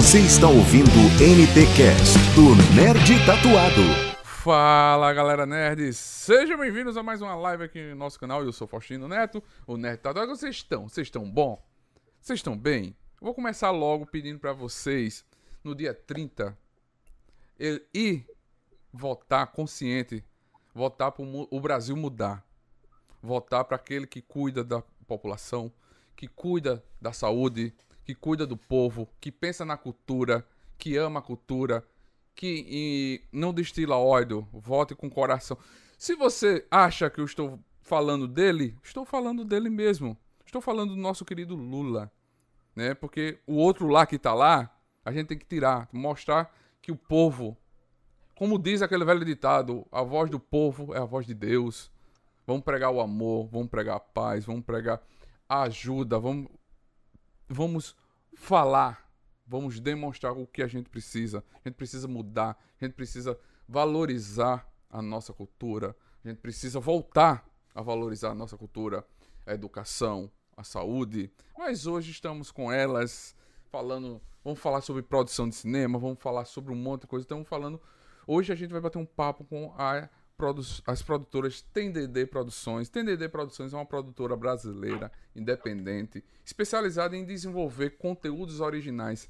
Você está ouvindo NT Cast do Nerd Tatuado. Fala galera nerds, sejam bem-vindos a mais uma live aqui no nosso canal. Eu sou Faustino Neto, o Nerd Tatuado. Vocês estão? Vocês estão bom? Vocês estão bem? vou começar logo pedindo para vocês no dia 30 ir votar consciente, votar para o Brasil mudar, votar para aquele que cuida da população, que cuida da saúde, que cuida do povo, que pensa na cultura, que ama a cultura, que não destila ódio, vote com coração. Se você acha que eu estou falando dele, estou falando dele mesmo. Estou falando do nosso querido Lula, né? Porque o outro lá que está lá, a gente tem que tirar, mostrar que o povo, como diz aquele velho ditado, a voz do povo é a voz de Deus. Vamos pregar o amor, vamos pregar a paz, vamos pregar a ajuda, vamos vamos falar, vamos demonstrar o que a gente precisa. A gente precisa mudar, a gente precisa valorizar a nossa cultura, a gente precisa voltar a valorizar a nossa cultura, a educação, a saúde. Mas hoje estamos com elas falando, vamos falar sobre produção de cinema, vamos falar sobre um monte de coisa. Estamos falando, hoje a gente vai bater um papo com a as produtoras TNDD Produções. TNDD Produções é uma produtora brasileira independente, especializada em desenvolver conteúdos originais.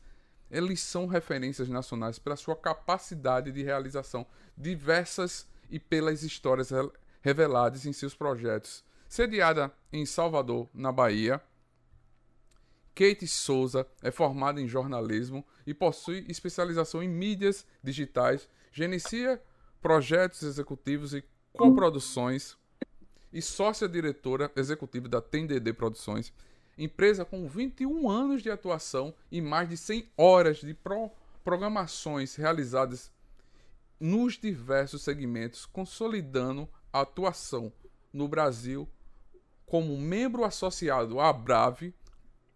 Eles são referências nacionais pela sua capacidade de realização diversas e pelas histórias reveladas em seus projetos. Sediada em Salvador, na Bahia, Kate Souza é formada em jornalismo e possui especialização em mídias digitais, gerencia projetos executivos e coproduções e sócia-diretora executiva da TNDD Produções, empresa com 21 anos de atuação e mais de 100 horas de pro programações realizadas nos diversos segmentos, consolidando a atuação no Brasil como membro associado à Brave,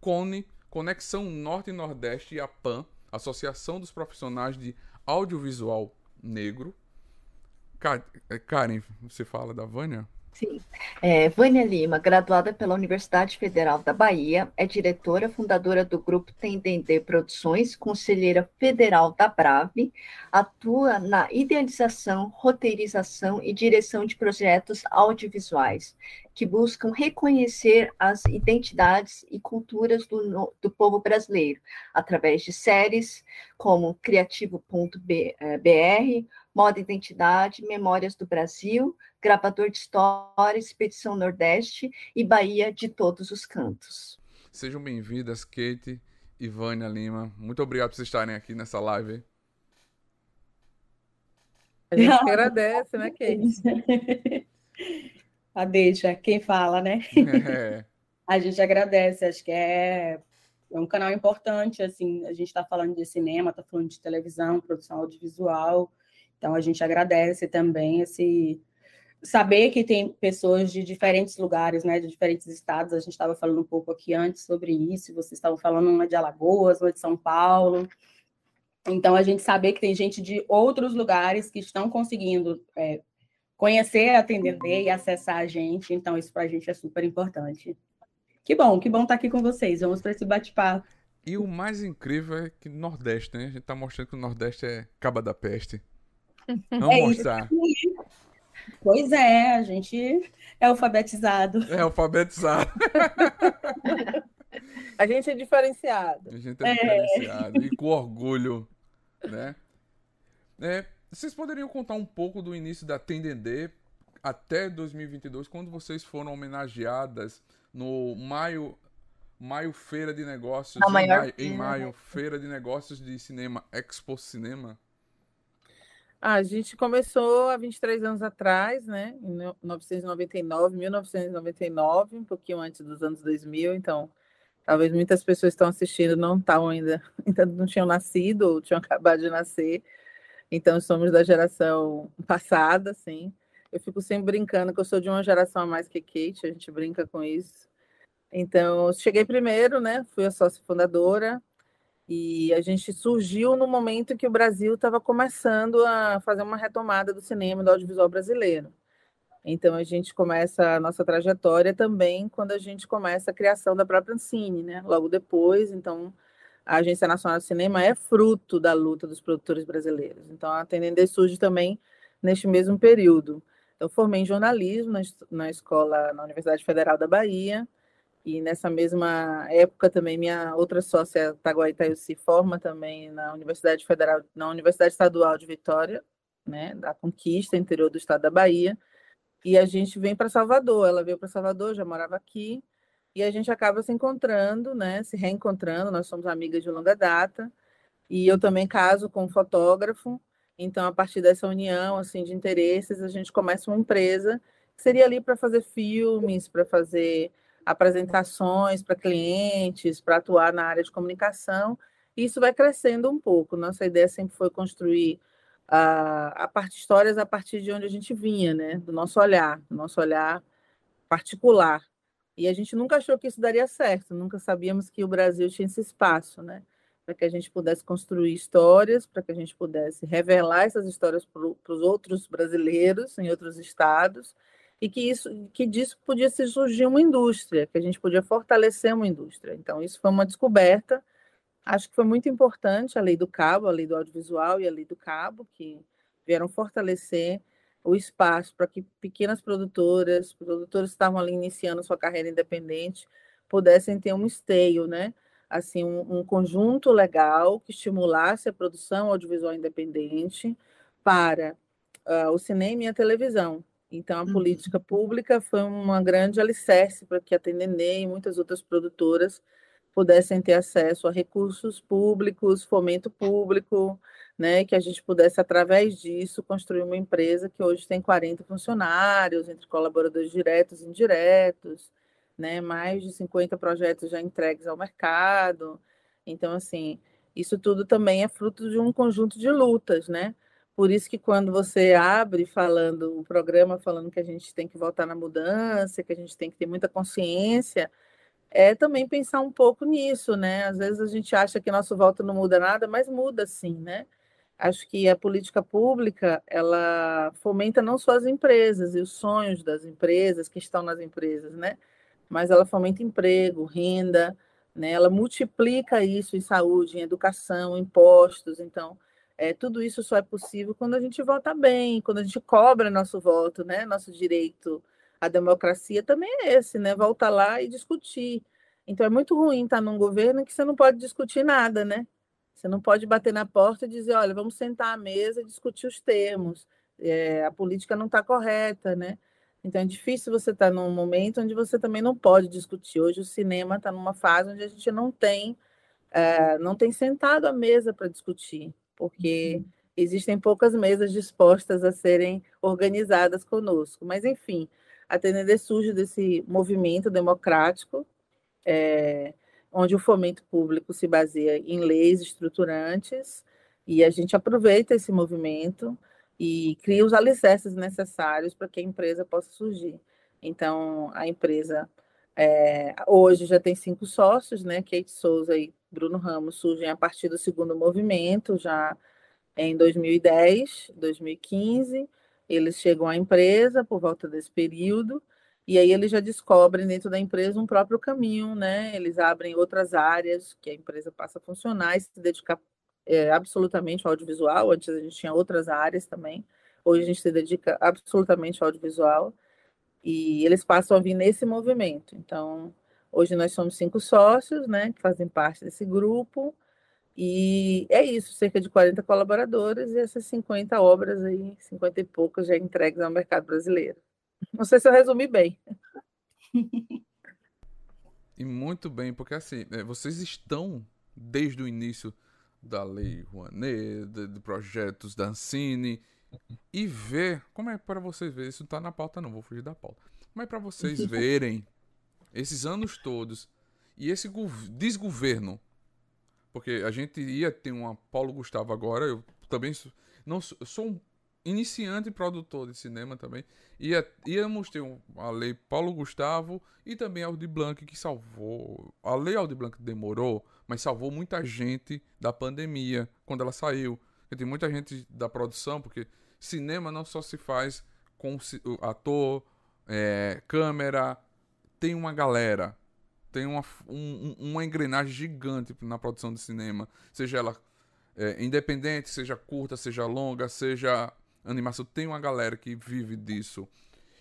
CONE, Conexão Norte e Nordeste e a PAN, Associação dos Profissionais de Audiovisual Negro, Karen, você fala da Vânia? Sim. É, Vânia Lima, graduada pela Universidade Federal da Bahia, é diretora fundadora do grupo Tendendê Produções, conselheira federal da Brave, atua na idealização, roteirização e direção de projetos audiovisuais que buscam reconhecer as identidades e culturas do, do povo brasileiro, através de séries como Criativo.br, Moda Identidade, Memórias do Brasil, Gravador de História, Expedição Nordeste e Bahia de Todos os Cantos. Sejam bem-vindas, Kate e Vânia Lima. Muito obrigado por vocês estarem aqui nessa live. A gente agradece, né, Kate? A deixa, quem fala, né? É. A gente agradece, acho que é, é um canal importante, assim, a gente está falando de cinema, está falando de televisão, produção audiovisual, então, a gente agradece também esse saber que tem pessoas de diferentes lugares, né, de diferentes estados. A gente estava falando um pouco aqui antes sobre isso. Vocês estavam falando uma de Alagoas, uma de São Paulo. Então, a gente saber que tem gente de outros lugares que estão conseguindo é, conhecer, atender e acessar a gente. Então, isso para a gente é super importante. Que bom, que bom estar tá aqui com vocês. Vamos para esse bate-papo. E o mais incrível é que Nordeste, né? A gente está mostrando que o Nordeste é caba da peste. Vamos é mostrar. Isso. Pois é, a gente é alfabetizado. É alfabetizado. a gente é diferenciado. A gente é, é. diferenciado. E com orgulho, né? É, vocês poderiam contar um pouco do início da Tendendê até 2022, quando vocês foram homenageadas no Maio Maio Feira de Negócios, em maio, em maio, Feira de Negócios de Cinema, Expo Cinema? A gente começou há 23 anos atrás, né? Em 1999, 1999, um pouquinho antes dos anos 2000, então talvez muitas pessoas estão assistindo não estavam ainda, ainda não tinham nascido ou tinham acabado de nascer. Então somos da geração passada, assim. Eu fico sempre brincando que eu sou de uma geração a mais que Kate, a gente brinca com isso. Então, cheguei primeiro, né? Fui a sócia fundadora, e a gente surgiu no momento que o Brasil estava começando a fazer uma retomada do cinema do audiovisual brasileiro. Então a gente começa a nossa trajetória também quando a gente começa a criação da própria Ancine, né? Logo depois, então a Agência Nacional de Cinema é fruto da luta dos produtores brasileiros. Então, a Tendendê surge também neste mesmo período. Eu formei em jornalismo na, na escola, na Universidade Federal da Bahia, e nessa mesma época também minha outra sócia, Taguai se forma também na Universidade Federal, na Universidade Estadual de Vitória, né, da Conquista, interior do estado da Bahia. E a gente vem para Salvador. Ela veio para Salvador, já morava aqui, e a gente acaba se encontrando, né, se reencontrando. Nós somos amigas de longa data. E eu também caso com um fotógrafo. Então, a partir dessa união assim de interesses, a gente começa uma empresa que seria ali para fazer filmes, para fazer apresentações para clientes, para atuar na área de comunicação. E isso vai crescendo um pouco. Nossa ideia sempre foi construir a, a parte histórias a partir de onde a gente vinha, né? Do nosso olhar, do nosso olhar particular. E a gente nunca achou que isso daria certo, nunca sabíamos que o Brasil tinha esse espaço, né? Para que a gente pudesse construir histórias, para que a gente pudesse revelar essas histórias para os outros brasileiros em outros estados e que isso que disso podia surgir uma indústria, que a gente podia fortalecer uma indústria. Então isso foi uma descoberta. Acho que foi muito importante a lei do cabo, a lei do audiovisual e a lei do cabo que vieram fortalecer o espaço para que pequenas produtoras, produtores que estavam ali iniciando sua carreira independente, pudessem ter um esteio, né? Assim, um, um conjunto legal que estimulasse a produção audiovisual independente para uh, o cinema e a televisão. Então, a uhum. política pública foi uma grande alicerce para que a Tendendê e muitas outras produtoras pudessem ter acesso a recursos públicos, fomento público, né, que a gente pudesse, através disso, construir uma empresa que hoje tem 40 funcionários, entre colaboradores diretos e indiretos, né, mais de 50 projetos já entregues ao mercado. Então, assim, isso tudo também é fruto de um conjunto de lutas, né? Por isso que quando você abre falando o programa falando que a gente tem que voltar na mudança, que a gente tem que ter muita consciência, é também pensar um pouco nisso, né? Às vezes a gente acha que nosso voto não muda nada, mas muda sim, né? Acho que a política pública, ela fomenta não só as empresas e os sonhos das empresas que estão nas empresas, né? Mas ela fomenta emprego, renda, né? Ela multiplica isso em saúde, em educação, impostos, então é, tudo isso só é possível quando a gente vota bem, quando a gente cobra nosso voto, né? Nosso direito à democracia também é esse, né? Voltar lá e discutir. Então é muito ruim estar num governo que você não pode discutir nada, né? Você não pode bater na porta e dizer, olha, vamos sentar à mesa e discutir os termos. É, a política não está correta, né? Então é difícil você estar num momento onde você também não pode discutir. Hoje o cinema está numa fase onde a gente não tem, é, não tem sentado à mesa para discutir porque uhum. existem poucas mesas dispostas a serem organizadas conosco. Mas, enfim, a TND surge desse movimento democrático, é, onde o fomento público se baseia em leis estruturantes, e a gente aproveita esse movimento e cria os alicerces necessários para que a empresa possa surgir. Então, a empresa é, hoje já tem cinco sócios, né? Kate Souza e Bruno Ramos surgem a partir do segundo movimento, já em 2010, 2015. Eles chegam à empresa por volta desse período, e aí eles já descobrem dentro da empresa um próprio caminho, né? Eles abrem outras áreas que a empresa passa a funcionar e se dedicar é, absolutamente ao audiovisual. Antes a gente tinha outras áreas também. Hoje a gente se dedica absolutamente ao audiovisual. E eles passam a vir nesse movimento. Então, hoje nós somos cinco sócios, né, que fazem parte desse grupo. E é isso, cerca de 40 colaboradores e essas 50 obras aí, 50 e poucas já entregues ao mercado brasileiro. Não sei se eu resumi bem. E muito bem, porque assim, é, vocês estão desde o início da Lei Rouanet, de, de projetos da Ancine, e ver, como é para vocês verem, isso não tá na pauta não, vou fugir da pauta. Mas é para vocês verem esses anos todos e esse desgoverno, porque a gente ia ter uma Paulo Gustavo agora, eu também sou, não sou um iniciante produtor de cinema também. Ia, íamos ter um, a lei Paulo Gustavo e também a Audi Blanc que salvou. A lei Audi Blanc demorou, mas salvou muita gente da pandemia quando ela saiu. Porque tem muita gente da produção, porque cinema não só se faz com ator, é, câmera, tem uma galera. tem uma, um, uma engrenagem gigante na produção de cinema, seja ela é, independente, seja curta, seja longa, seja animação. Tem uma galera que vive disso.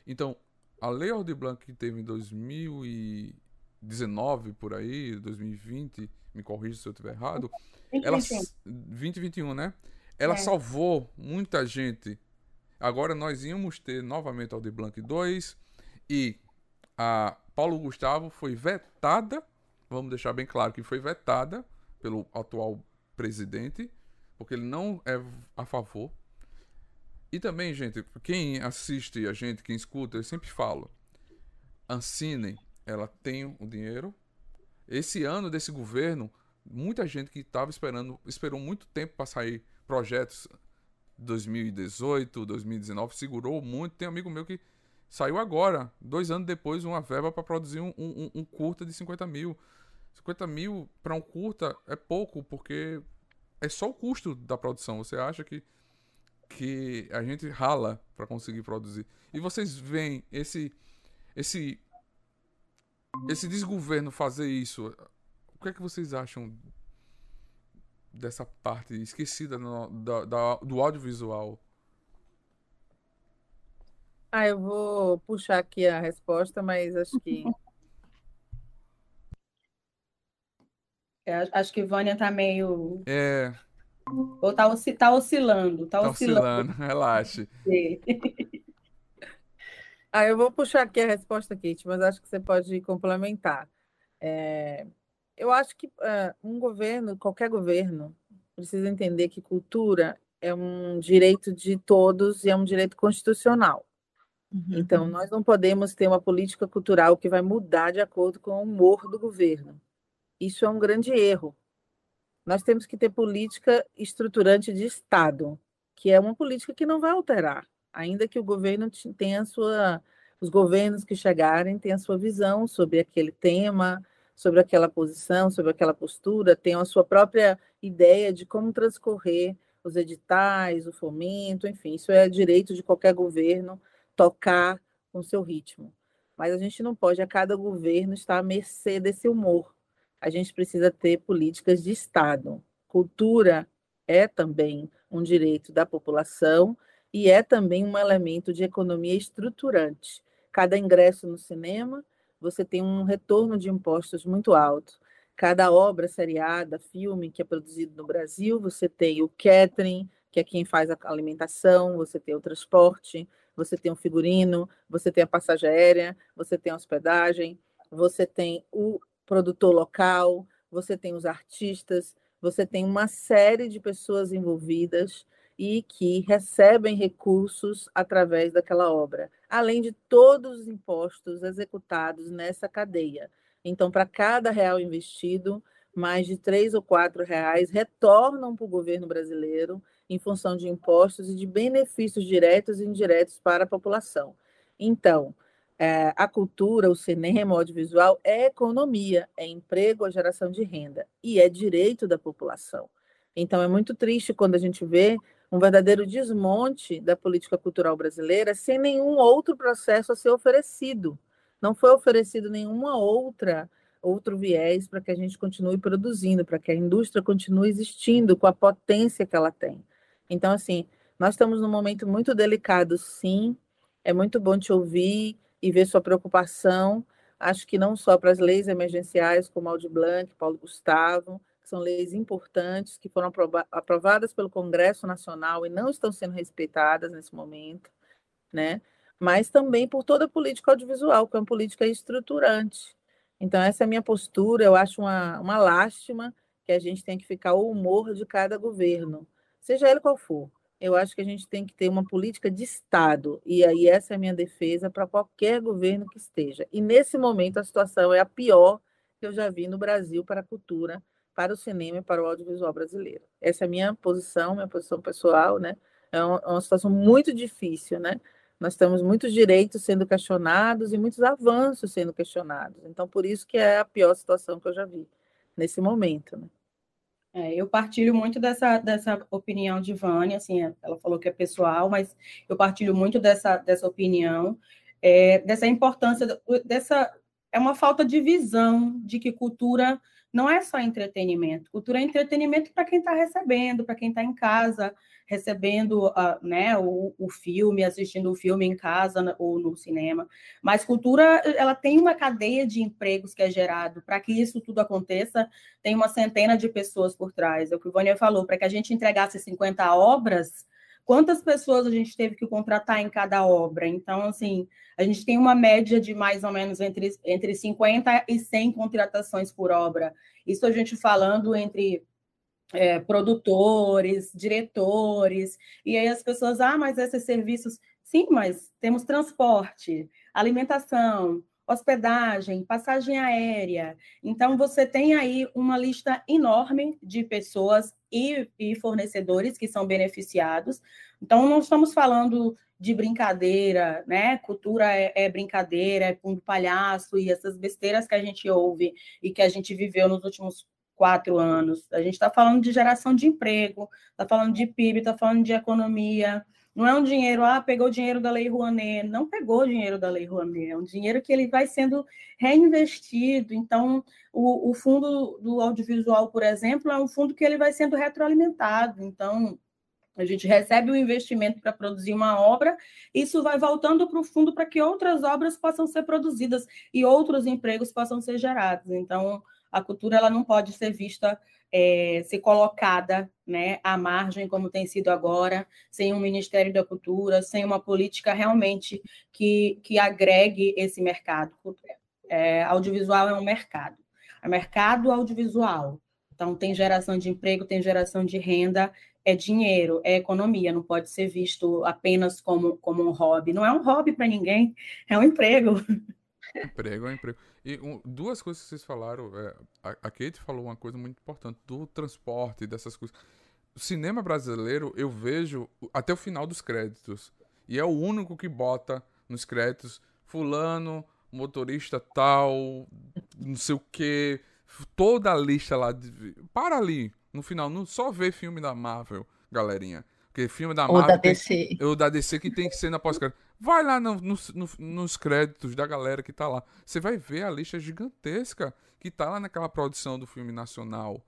Então, a Lei Aldir Blanc que teve em 2019, por aí, 2020, me corrija se eu estiver errado, 2021. ela 2021, né? Ela é. salvou muita gente. Agora nós íamos ter novamente Aldir Blanc 2 e a Paulo Gustavo foi vetada, vamos deixar bem claro que foi vetada pelo atual presidente, porque ele não é a favor. E também, gente, quem assiste a gente, quem escuta, eu sempre falo, Ancine, ela tem o dinheiro. Esse ano desse governo, muita gente que estava esperando, esperou muito tempo para sair projetos 2018, 2019, segurou muito. Tem amigo meu que Saiu agora, dois anos depois, uma verba para produzir um, um, um, curta de 50 mil. 50 mil para um curta é pouco, porque é só o custo da produção. Você acha que, que a gente rala para conseguir produzir. E vocês veem esse, esse, esse desgoverno fazer isso. O que é que vocês acham dessa parte esquecida no, da, da, do audiovisual? Ah, eu vou puxar aqui a resposta, mas acho que. É, acho que Vânia tá meio. É. Ou tá, osci... tá oscilando. Tá, tá oscilando. oscilando, relaxe. ah, eu vou puxar aqui a resposta, Kate, mas acho que você pode complementar. É... Eu acho que uh, um governo, qualquer governo, precisa entender que cultura é um direito de todos e é um direito constitucional. Uhum. Então, nós não podemos ter uma política cultural que vai mudar de acordo com o humor do governo. Isso é um grande erro. Nós temos que ter política estruturante de Estado, que é uma política que não vai alterar, ainda que o governo tenha sua, os governos que chegarem tenham a sua visão sobre aquele tema, sobre aquela posição, sobre aquela postura, tenham a sua própria ideia de como transcorrer os editais, o fomento, enfim, isso é direito de qualquer governo tocar com seu ritmo. Mas a gente não pode, a cada governo, estar à mercê desse humor. A gente precisa ter políticas de Estado. Cultura é também um direito da população e é também um elemento de economia estruturante. Cada ingresso no cinema, você tem um retorno de impostos muito alto. Cada obra seriada, filme que é produzido no Brasil, você tem o catering, que é quem faz a alimentação, você tem o transporte, você tem o figurino, você tem a passagem aérea, você tem a hospedagem, você tem o produtor local, você tem os artistas, você tem uma série de pessoas envolvidas e que recebem recursos através daquela obra, além de todos os impostos executados nessa cadeia. Então, para cada real investido, mais de três ou quatro reais retornam para o governo brasileiro em função de impostos e de benefícios diretos e indiretos para a população. Então, é, a cultura, o cinema, o audiovisual é economia, é emprego, é geração de renda e é direito da população. Então, é muito triste quando a gente vê um verdadeiro desmonte da política cultural brasileira sem nenhum outro processo a ser oferecido. Não foi oferecido nenhuma outra outro viés para que a gente continue produzindo, para que a indústria continue existindo com a potência que ela tem. Então, assim, nós estamos num momento muito delicado, sim. É muito bom te ouvir e ver sua preocupação. Acho que não só para as leis emergenciais, como Aldi Blanc, Paulo Gustavo, que são leis importantes, que foram aprovadas pelo Congresso Nacional e não estão sendo respeitadas nesse momento, né? mas também por toda a política audiovisual, que é uma política estruturante. Então, essa é a minha postura. Eu acho uma, uma lástima que a gente tem que ficar o humor de cada governo seja ele qual for. Eu acho que a gente tem que ter uma política de Estado, e aí essa é a minha defesa para qualquer governo que esteja. E nesse momento a situação é a pior que eu já vi no Brasil para a cultura, para o cinema e para o audiovisual brasileiro. Essa é a minha posição, minha posição pessoal, né? É uma, é uma situação muito difícil, né? Nós temos muitos direitos sendo questionados e muitos avanços sendo questionados. Então, por isso que é a pior situação que eu já vi nesse momento, né? É, eu partilho muito dessa, dessa opinião de Vânia, assim, ela falou que é pessoal, mas eu partilho muito dessa, dessa opinião, é, dessa importância, dessa é uma falta de visão de que cultura não é só entretenimento. Cultura é entretenimento para quem está recebendo, para quem está em casa, recebendo uh, né, o, o, filme, assistindo o filme em casa ou no cinema. Mas cultura, ela tem uma cadeia de empregos que é gerado. Para que isso tudo aconteça, tem uma centena de pessoas por trás. É o que o Vânia falou, para que a gente entregasse 50 obras, quantas pessoas a gente teve que contratar em cada obra. Então, assim, a gente tem uma média de mais ou menos entre, entre 50 e 100 contratações por obra. Isso a gente falando entre é, produtores, diretores, e aí as pessoas, ah, mas esses serviços. Sim, mas temos transporte, alimentação, hospedagem, passagem aérea. Então, você tem aí uma lista enorme de pessoas e, e, fornecedores que são beneficiados. Então, não estamos falando de brincadeira, né? Cultura é, é brincadeira, é fundo palhaço e essas besteiras que a gente ouve e que a gente viveu nos últimos quatro anos. A gente está falando de geração de emprego, está falando de PIB, está falando de economia, não é um dinheiro, ah, pegou o dinheiro da Lei Rouanet. Não pegou o dinheiro da Lei Rouanet, é um dinheiro que ele vai sendo reinvestido. Então, o, o fundo do audiovisual, por exemplo, é um fundo que ele vai sendo retroalimentado. Então, a gente recebe o investimento para produzir uma obra, isso vai voltando para o fundo para que outras obras possam ser produzidas e outros empregos possam ser gerados. Então, a cultura ela não pode ser vista é, ser colocada né, à margem, como tem sido agora, sem um Ministério da Cultura, sem uma política realmente que, que agregue esse mercado. É, audiovisual é um mercado. É mercado audiovisual. Então, tem geração de emprego, tem geração de renda, é dinheiro, é economia, não pode ser visto apenas como, como um hobby. Não é um hobby para ninguém, é um emprego. Emprego é um emprego. E um, duas coisas que vocês falaram. É, a, a Kate falou uma coisa muito importante do transporte, dessas coisas. O cinema brasileiro, eu vejo até o final dos créditos. E é o único que bota nos créditos fulano, motorista tal, não sei o que. Toda a lista lá. De... Para ali. No final, não só vê filme da Marvel, galerinha. Porque filme da Marvel. Ou da DC. Tem, ou da DC que tem que ser na pós-crédito. Vai lá no, no, no, nos créditos da galera que tá lá. Você vai ver a lista gigantesca que tá lá naquela produção do filme nacional.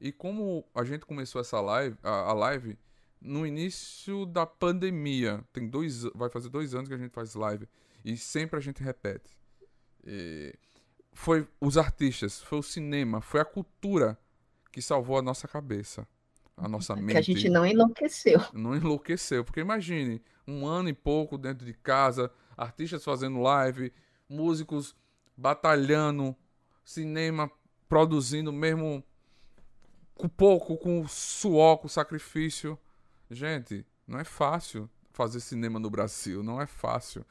E como a gente começou essa live, a, a live, no início da pandemia, tem dois, vai fazer dois anos que a gente faz live. E sempre a gente repete. E foi os artistas, foi o cinema, foi a cultura que salvou a nossa cabeça a nossa mente. Que a gente não enlouqueceu. Não enlouqueceu. Porque imagine, um ano e pouco dentro de casa, artistas fazendo live, músicos batalhando, cinema produzindo mesmo com pouco, com suor, com sacrifício. Gente, não é fácil fazer cinema no Brasil, não é fácil.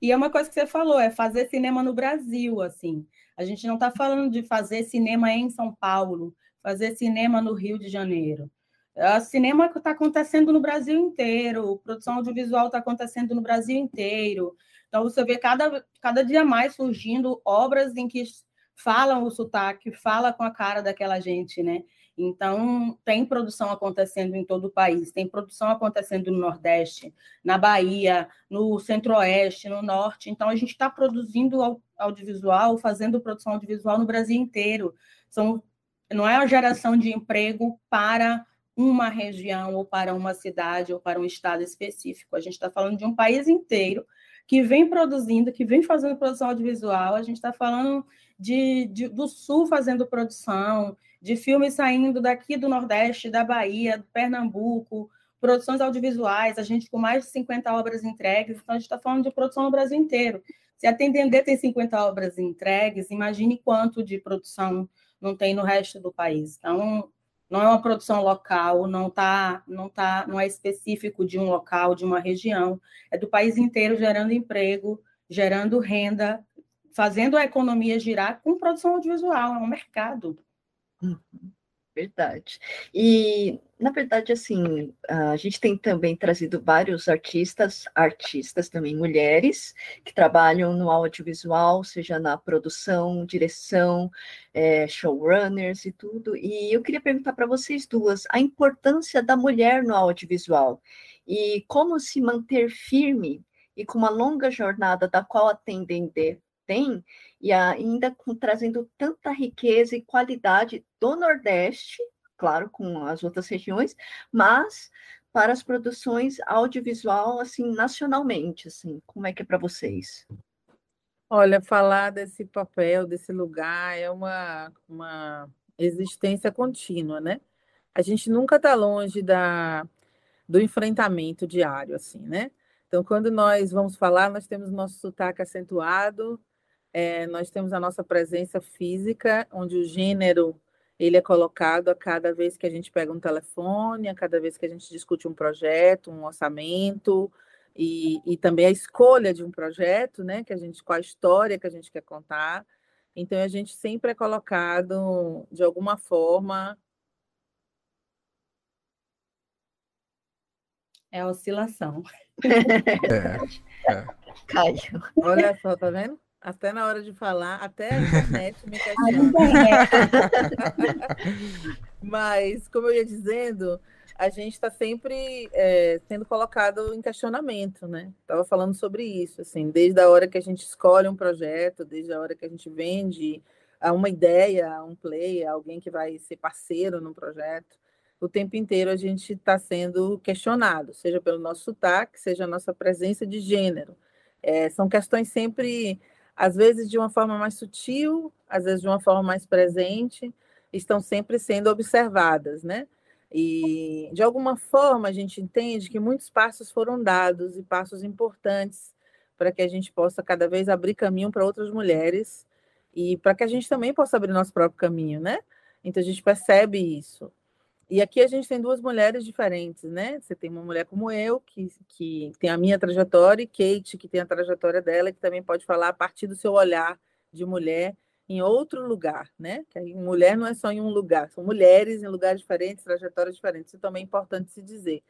E é uma coisa que você falou, é fazer cinema no Brasil, assim. A gente não está falando de fazer cinema em São Paulo, fazer cinema no Rio de Janeiro. O cinema está acontecendo no Brasil inteiro, produção audiovisual está acontecendo no Brasil inteiro. Então, você vê cada, cada dia mais surgindo obras em que falam o sotaque, fala com a cara daquela gente, né? Então, tem produção acontecendo em todo o país, tem produção acontecendo no Nordeste, na Bahia, no Centro-Oeste, no Norte. Então, a gente está produzindo audiovisual, fazendo produção audiovisual no Brasil inteiro. São não é a geração de emprego para uma região ou para uma cidade ou para um estado específico. A gente está falando de um país inteiro que vem produzindo, que vem fazendo produção audiovisual. A gente está falando de, de, do Sul fazendo produção, de filmes saindo daqui do Nordeste, da Bahia, do Pernambuco, produções audiovisuais, a gente com mais de 50 obras entregues. Então, a gente está falando de produção no Brasil inteiro. Se a Tendendê tem 50 obras entregues, imagine quanto de produção não tem no resto do país. Então, não é uma produção local, não tá, não tá, não é específico de um local, de uma região, é do país inteiro gerando emprego, gerando renda, fazendo a economia girar com produção audiovisual, é um mercado. Uhum. Verdade. E, na verdade, assim, a gente tem também trazido vários artistas, artistas também mulheres, que trabalham no audiovisual, seja na produção, direção, é, showrunners e tudo. E eu queria perguntar para vocês duas a importância da mulher no audiovisual e como se manter firme e com uma longa jornada da qual a Tendende tem, e ainda com, trazendo tanta riqueza e qualidade do Nordeste, claro, com as outras regiões, mas para as produções audiovisual, assim, nacionalmente, assim, como é que é para vocês? Olha, falar desse papel, desse lugar, é uma, uma existência contínua, né? A gente nunca está longe da, do enfrentamento diário, assim, né? Então, quando nós vamos falar, nós temos nosso sotaque acentuado, é, nós temos a nossa presença física, onde o gênero ele é colocado a cada vez que a gente pega um telefone, a cada vez que a gente discute um projeto, um orçamento, e, e também a escolha de um projeto, né? Que a gente, qual a história que a gente quer contar. Então, a gente sempre é colocado, de alguma forma, É a oscilação. É, é. Caiu. Olha só, tá vendo? Até na hora de falar, até a internet me questiona. Mas, como eu ia dizendo, a gente está sempre é, sendo colocado em questionamento, né? Estava falando sobre isso, assim, desde a hora que a gente escolhe um projeto, desde a hora que a gente vende a uma ideia, a um play, a alguém que vai ser parceiro no projeto, o tempo inteiro a gente está sendo questionado, seja pelo nosso sotaque, seja a nossa presença de gênero. É, são questões sempre, às vezes de uma forma mais sutil, às vezes de uma forma mais presente, estão sempre sendo observadas, né? E, de alguma forma, a gente entende que muitos passos foram dados e passos importantes para que a gente possa cada vez abrir caminho para outras mulheres e para que a gente também possa abrir nosso próprio caminho, né? Então, a gente percebe isso. E aqui a gente tem duas mulheres diferentes, né? Você tem uma mulher como eu, que, que tem a minha trajetória, e Kate, que tem a trajetória dela, que também pode falar a partir do seu olhar de mulher em outro lugar, né? Que aí, mulher não é só em um lugar, são mulheres em lugares diferentes, trajetórias diferentes, isso também é importante se dizer.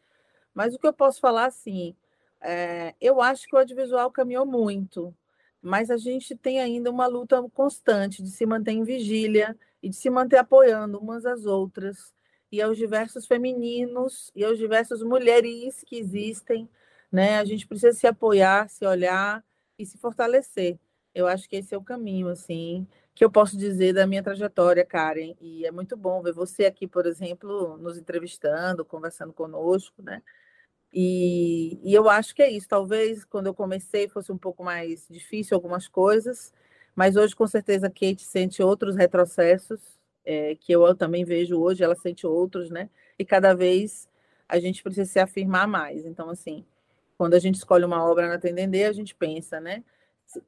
Mas o que eu posso falar, assim, é, eu acho que o audiovisual caminhou muito, mas a gente tem ainda uma luta constante de se manter em vigília e de se manter apoiando umas às outras, e aos diversos femininos e aos diversos mulheres que existem, né? A gente precisa se apoiar, se olhar e se fortalecer. Eu acho que esse é o caminho, assim, que eu posso dizer da minha trajetória, Karen. E é muito bom ver você aqui, por exemplo, nos entrevistando, conversando conosco, né? E, e eu acho que é isso. Talvez quando eu comecei fosse um pouco mais difícil algumas coisas, mas hoje, com certeza, a Kate sente outros retrocessos é, que eu também vejo hoje, ela sente outros, né? E cada vez a gente precisa se afirmar mais. Então, assim, quando a gente escolhe uma obra na Tendendê, a gente pensa, né?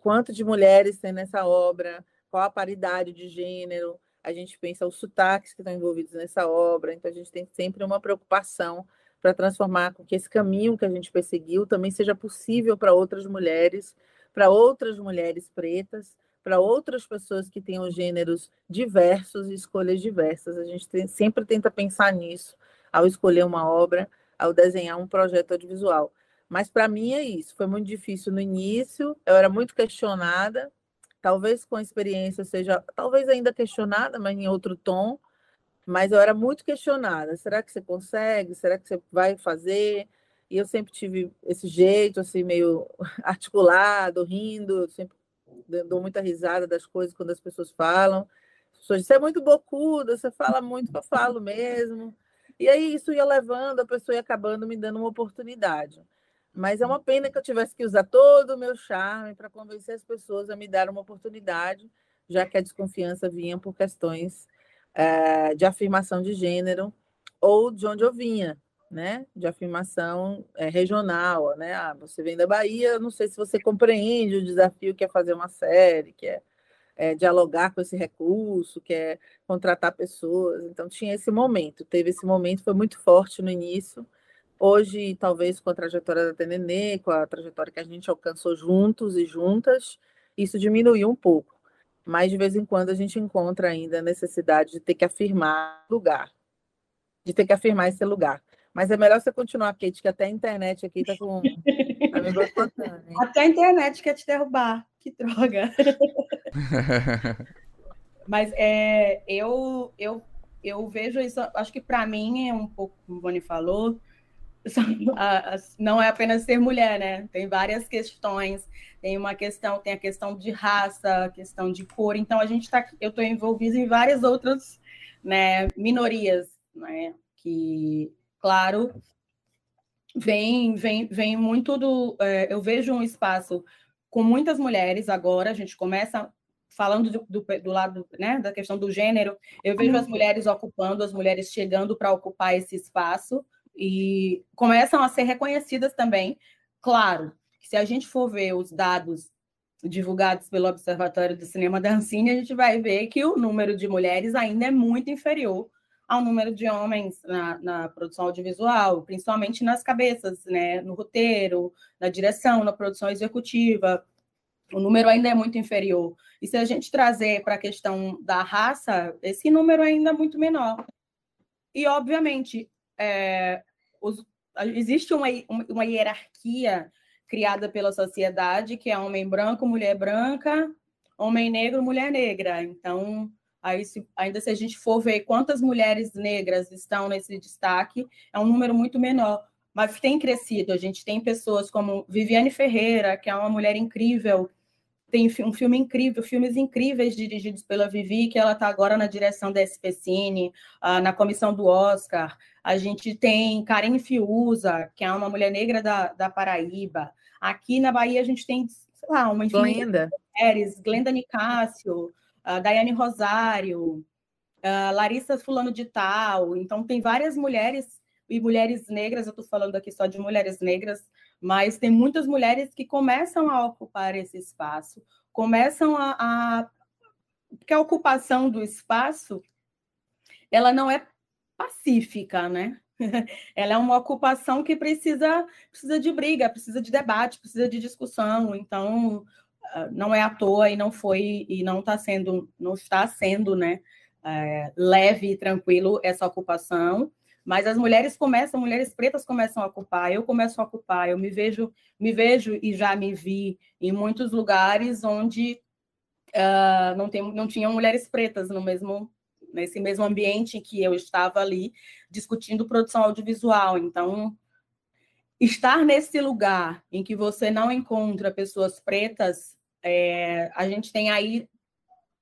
Quanto de mulheres tem nessa obra, qual a paridade de gênero, a gente pensa os sotaques que estão envolvidos nessa obra, então a gente tem sempre uma preocupação para transformar com que esse caminho que a gente perseguiu também seja possível para outras mulheres, para outras mulheres pretas, para outras pessoas que tenham gêneros diversos e escolhas diversas. A gente tem, sempre tenta pensar nisso ao escolher uma obra, ao desenhar um projeto audiovisual. Mas para mim é isso. Foi muito difícil no início, eu era muito questionada, talvez com a experiência seja, talvez ainda questionada, mas em outro tom. Mas eu era muito questionada. Será que você consegue? Será que você vai fazer? E eu sempre tive esse jeito, assim, meio articulado, rindo, sempre dou muita risada das coisas quando as pessoas falam. As pessoas dizem, você é muito bocuda, você fala muito, eu falo mesmo. E aí isso ia levando, a pessoa ia acabando me dando uma oportunidade. Mas é uma pena que eu tivesse que usar todo o meu charme para convencer as pessoas a me dar uma oportunidade, já que a desconfiança vinha por questões é, de afirmação de gênero ou de onde eu vinha né, de afirmação é, regional, né? Ah, você vem da Bahia, não sei se você compreende o desafio que é fazer uma série, que é, é, dialogar com esse recurso, que é contratar pessoas. Então tinha esse momento, teve esse momento, foi muito forte no início. Hoje, talvez com a trajetória da TNN, com a trajetória que a gente alcançou juntos e juntas, isso diminuiu um pouco. Mas de vez em quando a gente encontra ainda a necessidade de ter que afirmar lugar, de ter que afirmar esse lugar. Mas é melhor você continuar, Kate, que até a internet aqui está com. Tá até a internet quer te derrubar. Que droga. Mas é, eu, eu, eu vejo isso, acho que para mim é um pouco, como o Boni falou, não é apenas ser mulher, né? Tem várias questões. Tem uma questão, tem a questão de raça, a questão de cor. Então a gente está, eu estou envolvida em várias outras, né, minorias, né? Que, claro, vem, vem, vem muito do. É, eu vejo um espaço com muitas mulheres agora. A gente começa falando do, do, do, lado né, da questão do gênero, eu vejo as mulheres ocupando, as mulheres chegando para ocupar esse espaço e começam a ser reconhecidas também. Claro, se a gente for ver os dados divulgados pelo Observatório do Cinema da Ancine, a gente vai ver que o número de mulheres ainda é muito inferior ao número de homens na, na, produção audiovisual, principalmente nas cabeças, né, no roteiro, na direção, na produção executiva. O número ainda é muito inferior. E se a gente trazer para a questão da raça, esse número ainda é muito menor. E, obviamente, é, os, existe uma, uma hierarquia criada pela sociedade, que é homem branco, mulher branca, homem negro, mulher negra. Então, aí se, ainda se a gente for ver quantas mulheres negras estão nesse destaque, é um número muito menor. Mas tem crescido. A gente tem pessoas como Viviane Ferreira, que é uma mulher incrível, tem um filme incrível, filmes incríveis dirigidos pela Vivi, que ela está agora na direção da SPCine, uh, ah, na comissão do Oscar. A gente tem Karen Fiuza, que é uma mulher negra da, da Paraíba. Aqui na Bahia a gente tem, sei lá, uma Glenda. mulheres, Glenda Nicásio, uh, Daiane Rosário, uh, Larissa Fulano de Tal. Então tem várias mulheres e mulheres negras, eu estou falando aqui só de mulheres negras, mas tem muitas mulheres que começam a ocupar esse espaço, começam a, a porque a ocupação do espaço ela não é pacífica, né? ela é uma ocupação que precisa precisa de briga, precisa de debate, precisa de discussão. Então, não é à toa e não foi e não está sendo não está sendo, né? É, leve e tranquilo essa ocupação. Mas as mulheres começam, mulheres pretas começam a ocupar, eu começo a ocupar, eu me vejo, me vejo e já me vi em muitos lugares onde uh, não, tem, não tinham mulheres pretas no mesmo nesse mesmo ambiente em que eu estava ali discutindo produção audiovisual. Então, estar nesse lugar em que você não encontra pessoas pretas, é, a gente tem aí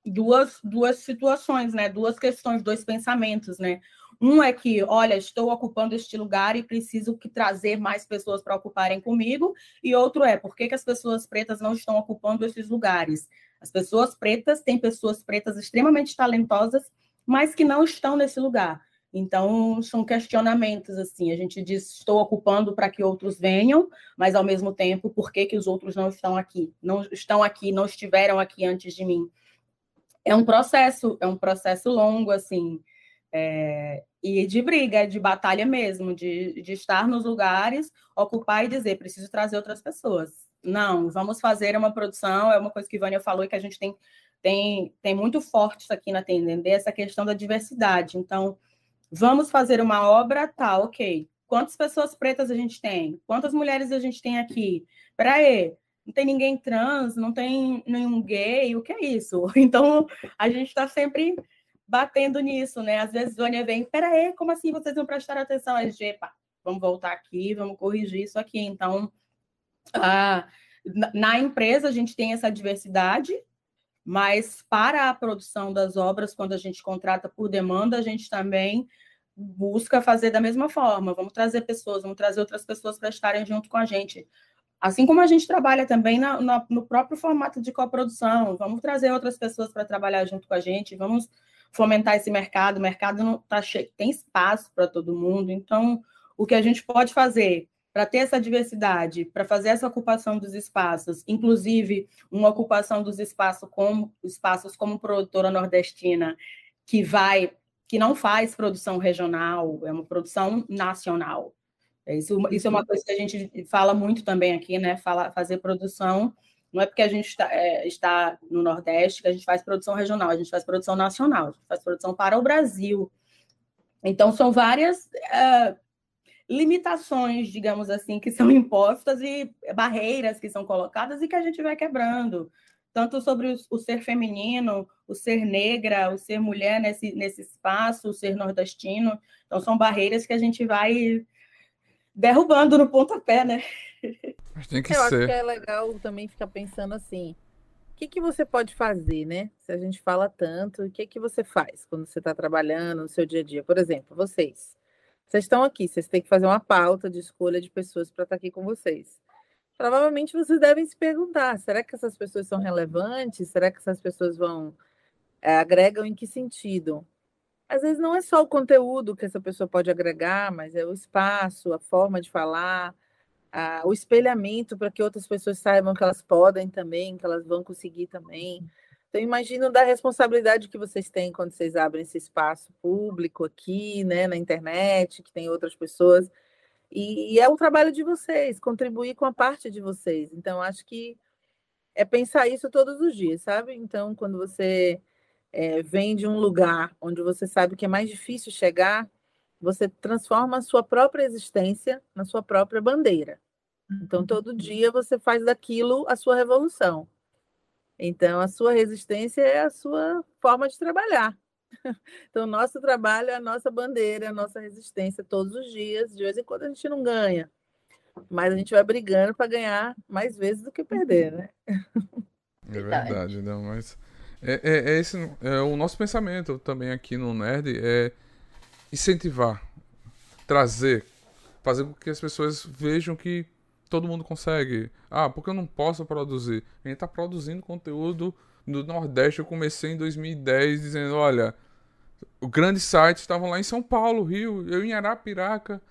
duas, duas situações, né? Duas questões, dois pensamentos, né? Um é que, olha, estou ocupando este lugar e preciso que trazer mais pessoas para ocuparem comigo. E outro é, por que, que as pessoas pretas não estão ocupando esses lugares? As pessoas pretas têm pessoas pretas extremamente talentosas, mas que não estão nesse lugar. Então, são questionamentos, assim, a gente diz, estou ocupando para que outros venham, mas, ao mesmo tempo, por que, que os outros não estão aqui? Não estão aqui, não estiveram aqui antes de mim. É um processo, é um processo longo, assim, é, e de briga, de batalha mesmo, de, de estar nos lugares, ocupar e dizer, preciso trazer outras pessoas. Não, vamos fazer uma produção, é uma coisa que Vânia falou e que a gente tem, tem, tem muito forte isso aqui na Tendender, essa questão da diversidade. Então, vamos fazer uma obra, tá, ok. Quantas pessoas pretas a gente tem? Quantas mulheres a gente tem aqui? Peraí, não tem ninguém trans, não tem nenhum gay, o que é isso? Então, a gente está sempre batendo nisso, né? Às vezes Vânia vem, peraí, como assim vocês não prestaram atenção? A gente, pá, vamos voltar aqui, vamos corrigir isso aqui. Então, ah, na empresa a gente tem essa diversidade, mas para a produção das obras, quando a gente contrata por demanda, a gente também busca fazer da mesma forma. Vamos trazer pessoas, vamos trazer outras pessoas para estarem junto com a gente. Assim como a gente trabalha também na, na, no próprio formato de coprodução, vamos trazer outras pessoas para trabalhar junto com a gente, vamos fomentar esse mercado. O mercado não tá cheio, tem espaço para todo mundo. Então, o que a gente pode fazer para ter essa diversidade, para fazer essa ocupação dos espaços, inclusive uma ocupação dos espaços como espaços como produtora nordestina, que vai, que não faz produção regional, é uma produção nacional. Isso, isso é uma coisa que a gente fala muito também aqui, né? Fala, fazer produção não é porque a gente está, é, está, no Nordeste que a gente faz produção regional, a gente faz produção nacional, a gente faz produção para o Brasil. Então, são várias é, limitações, digamos assim, que são impostas e barreiras que são colocadas e que a gente vai quebrando. Tanto sobre o, ser feminino, o ser negra, o ser mulher nesse, nesse espaço, o ser nordestino. Então, são barreiras que a gente vai derrubando no pontapé, né? Mas tem que Eu ser. acho que é legal também ficar pensando assim, o que, que você pode fazer, né? Se a gente fala tanto, o que, que você faz quando você está trabalhando no seu dia a dia? Por exemplo, vocês. Vocês estão aqui, vocês têm que fazer uma pauta de escolha de pessoas para estar aqui com vocês. Provavelmente vocês devem se perguntar: será que essas pessoas são relevantes? Será que essas pessoas vão é, agregam em que sentido? Às vezes não é só o conteúdo que essa pessoa pode agregar, mas é o espaço, a forma de falar, a, o espelhamento para que outras pessoas saibam que elas podem também, que elas vão conseguir também. Então, imagino da responsabilidade que vocês têm quando vocês abrem esse espaço público aqui, né, na internet, que tem outras pessoas. E, e é o trabalho de vocês, contribuir com a parte de vocês. Então, acho que é pensar isso todos os dias, sabe? Então, quando você é, vem de um lugar onde você sabe que é mais difícil chegar, você transforma a sua própria existência na sua própria bandeira. Então, todo dia você faz daquilo a sua revolução. Então, a sua resistência é a sua forma de trabalhar. Então, nosso trabalho é a nossa bandeira, a nossa resistência todos os dias. De vez em quando a gente não ganha, mas a gente vai brigando para ganhar mais vezes do que perder, né? É verdade, não, mas é, é, é, esse é o nosso pensamento também aqui no Nerd é incentivar, trazer, fazer com que as pessoas vejam que todo mundo consegue. Ah, porque eu não posso produzir? A gente está produzindo conteúdo do Nordeste. Eu comecei em 2010 dizendo: olha, os grandes sites estavam lá em São Paulo, Rio, eu em Arapiraca.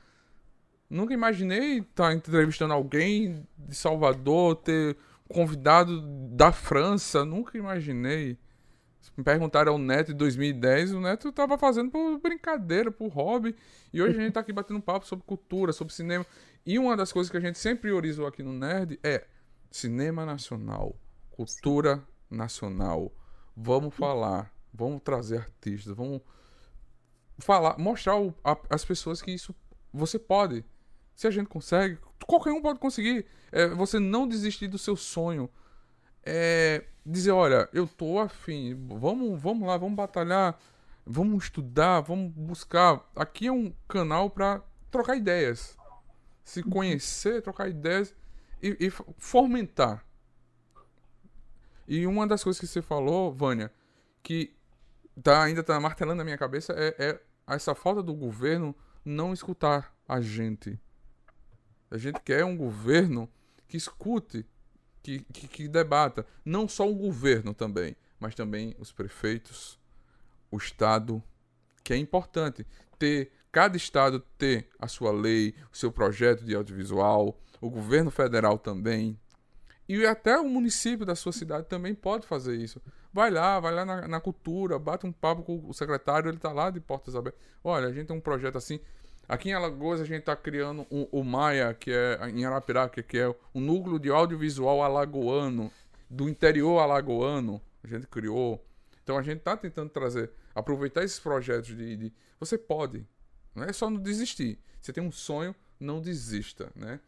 Nunca imaginei estar tá entrevistando alguém de Salvador, ter convidado da França, nunca imaginei. Me perguntaram ao Neto em 2010, o Neto estava fazendo por brincadeira, por hobby. E hoje a gente está aqui batendo papo sobre cultura, sobre cinema. E uma das coisas que a gente sempre priorizou aqui no Nerd é cinema nacional, cultura nacional. Vamos falar, vamos trazer artistas, vamos falar, mostrar às pessoas que isso você pode. Se a gente consegue, qualquer um pode conseguir. É, você não desistir do seu sonho. É, dizer, olha, eu tô afim, vamos, vamos lá, vamos batalhar, vamos estudar, vamos buscar. Aqui é um canal para trocar ideias se conhecer, trocar ideias e, e fomentar. E uma das coisas que você falou, Vânia, que tá, ainda tá martelando na minha cabeça é, é essa falta do governo não escutar a gente. A gente quer um governo que escute, que, que, que debata. Não só o governo também, mas também os prefeitos, o Estado, que é importante ter cada estado ter a sua lei, o seu projeto de audiovisual, o governo federal também. E até o município da sua cidade também pode fazer isso. Vai lá, vai lá na, na cultura, bate um papo com o secretário, ele está lá de portas abertas. Olha, a gente tem um projeto assim. Aqui em Alagoas a gente está criando um, o Maia, que é em Arapiraca, que é o núcleo de audiovisual alagoano, do interior alagoano. A gente criou. Então a gente está tentando trazer, aproveitar esses projetos de, de você pode, não é só não desistir. Você tem um sonho, não desista, né?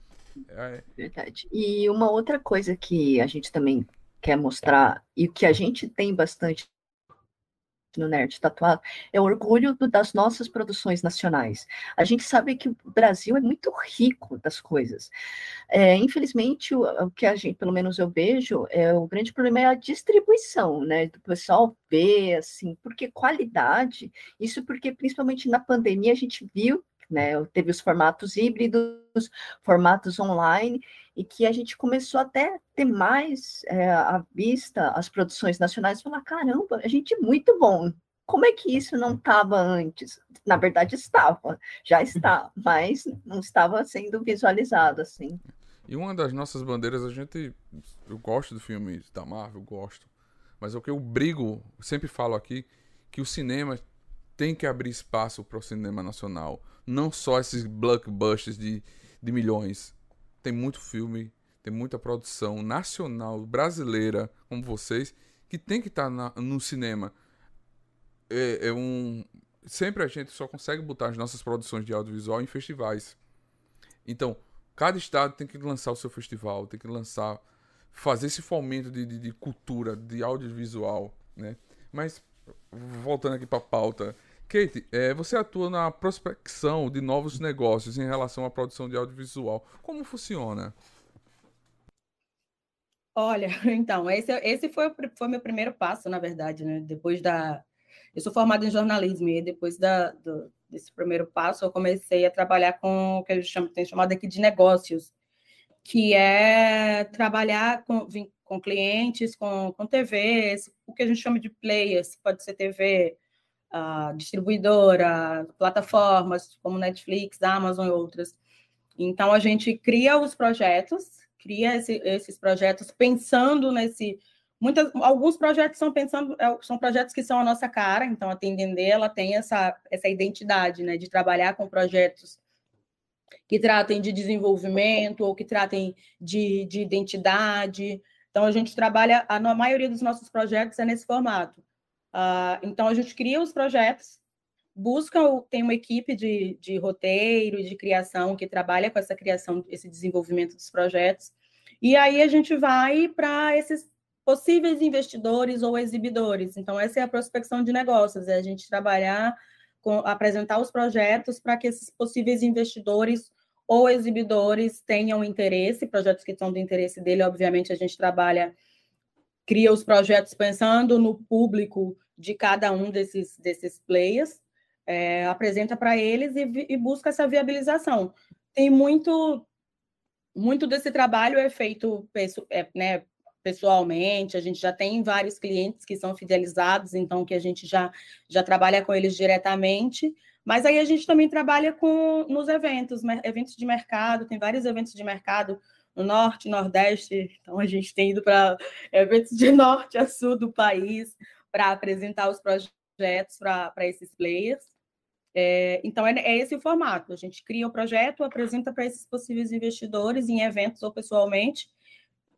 É... Verdade. E uma outra coisa que a gente também quer mostrar e que a gente tem bastante no Nerd Tatuado é o orgulho do, das nossas produções nacionais. A gente sabe que o Brasil é muito rico das coisas. É, infelizmente, o, o, que a gente, pelo menos eu vejo, é o grande problema é a distribuição, né? Do pessoal ver, assim, porque qualidade, isso porque principalmente na pandemia a gente viu né? Teve os formatos híbridos, formatos online, e que a gente começou até a ter mais é, à vista as produções nacionais e falar: caramba, a gente é muito bom. Como é que isso não estava antes? Na verdade, estava, já está, mas não estava sendo visualizado assim. E uma das nossas bandeiras, a gente. Eu gosto do filme da Marvel, gosto. Mas é o que eu brigo, sempre falo aqui, que o cinema tem que abrir espaço para o cinema nacional. Não só esses blockbusters de, de milhões. Tem muito filme, tem muita produção nacional, brasileira, como vocês, que tem que estar tá no cinema. É, é, um. Sempre a gente só consegue botar as nossas produções de audiovisual em festivais. Então, cada estado tem que lançar o seu festival, tem que lançar. fazer esse fomento de, de, de cultura, de audiovisual, né? Mas, voltando aqui para a pauta, Kate, é, você atua na prospecção de novos negócios em relação à produção de audiovisual. Como funciona? Olha, então, esse, esse foi, meu primeiro passo, na verdade, né? Depois da. Eu sou formada em jornalismo e depois da, do, desse primeiro passo eu comecei a trabalhar com o que a gente chama, tem chamado aqui de negócios, que é trabalhar com, com clientes, com, com TVs, o que a gente chama de players, pode ser TV, uh, distribuidora, plataformas como Netflix, Amazon e outras. Então, a gente cria os projetos, cria esse, esses projetos pensando nesse. Muitas, alguns projetos são pensando, é, são projetos que são a nossa cara, então a Tendender ela tem essa, essa identidade né, de trabalhar com projetos que tratem de desenvolvimento ou que tratem de, de identidade. Então, a gente trabalha, a, a maioria dos nossos projetos é nesse formato. Uh, então, a gente cria os projetos, busca, tem uma equipe de, de roteiro e de criação que trabalha com essa criação, esse desenvolvimento dos projetos, e aí a gente vai para esses possíveis investidores ou exibidores. Então, essa é a prospecção de negócios, é a gente trabalhar, com, apresentar os projetos para que esses possíveis investidores ou exibidores tenham interesse, projetos que são do interesse dele, obviamente a gente trabalha, cria os projetos pensando no público de cada um desses, desses players, é, apresenta para eles e, e, busca essa viabilização. Tem muito, muito desse trabalho é feito é, né, pessoalmente, a gente já tem vários clientes que são fidelizados, então que a gente já, já trabalha com eles diretamente, mas aí a gente também trabalha com nos eventos, eventos de mercado, tem vários eventos de mercado no norte, nordeste, então a gente tem ido para eventos de norte a sul do país, para apresentar os projetos para esses players. É, então, é, é, esse o formato. A gente cria o um projeto, apresenta para esses possíveis investidores em eventos ou pessoalmente.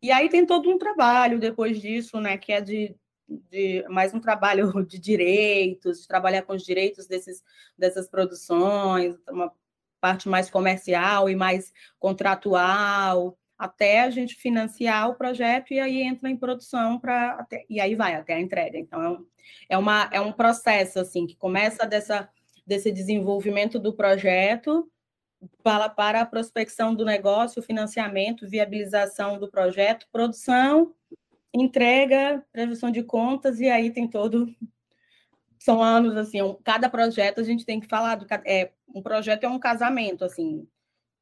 E aí tem todo um trabalho depois disso, né, que é de, de mais um trabalho de direitos, de trabalhar com os direitos desses, dessas produções, uma parte mais comercial e mais contratual até a gente financiar o projeto e aí entra em produção para e aí vai até a entrega. Então é, um, é, uma, é um processo assim que começa dessa, desse desenvolvimento do projeto para, para a prospecção do negócio, financiamento, viabilização do projeto, produção, entrega, previsão de contas e aí tem todo são anos assim, um, cada projeto a gente tem que falar do é um projeto é um casamento assim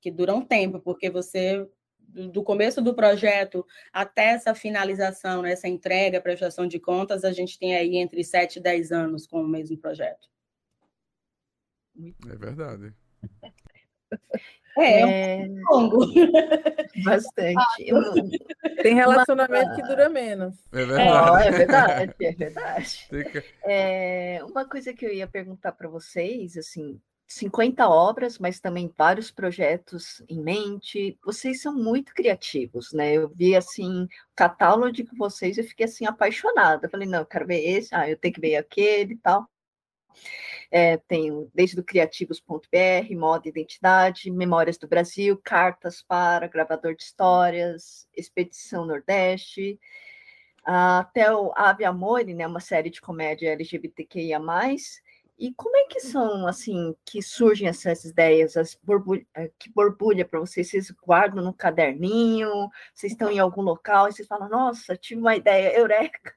que dura um tempo, porque você do começo do projeto até essa finalização, né, essa entrega, prestação de contas, a gente tem aí entre 7 e 10 anos com o mesmo projeto. É verdade. É, é... longo. Bastante. Tem relacionamento que dura menos. É verdade. É, é verdade, é verdade. É, uma coisa que eu ia perguntar para vocês, assim, 50 obras, mas também vários projetos em mente. Vocês são muito criativos, né? Eu vi assim o catálogo de vocês, eu fiquei assim apaixonada. falei, não, eu quero ver esse, ah, eu tenho que ver aquele e tal. É, tenho desde o criativos.br, moda e identidade, Memórias do Brasil, Cartas para, Gravador de Histórias, Expedição Nordeste, até o Ave Amore, né, uma série de comédia LGBTQIA+, e como é que são, assim, que surgem essas ideias, as borbulha, eh, que borbulha para vocês? Vocês guardam no caderninho? Vocês estão em algum local e vocês falam, nossa, tive uma ideia, eureka!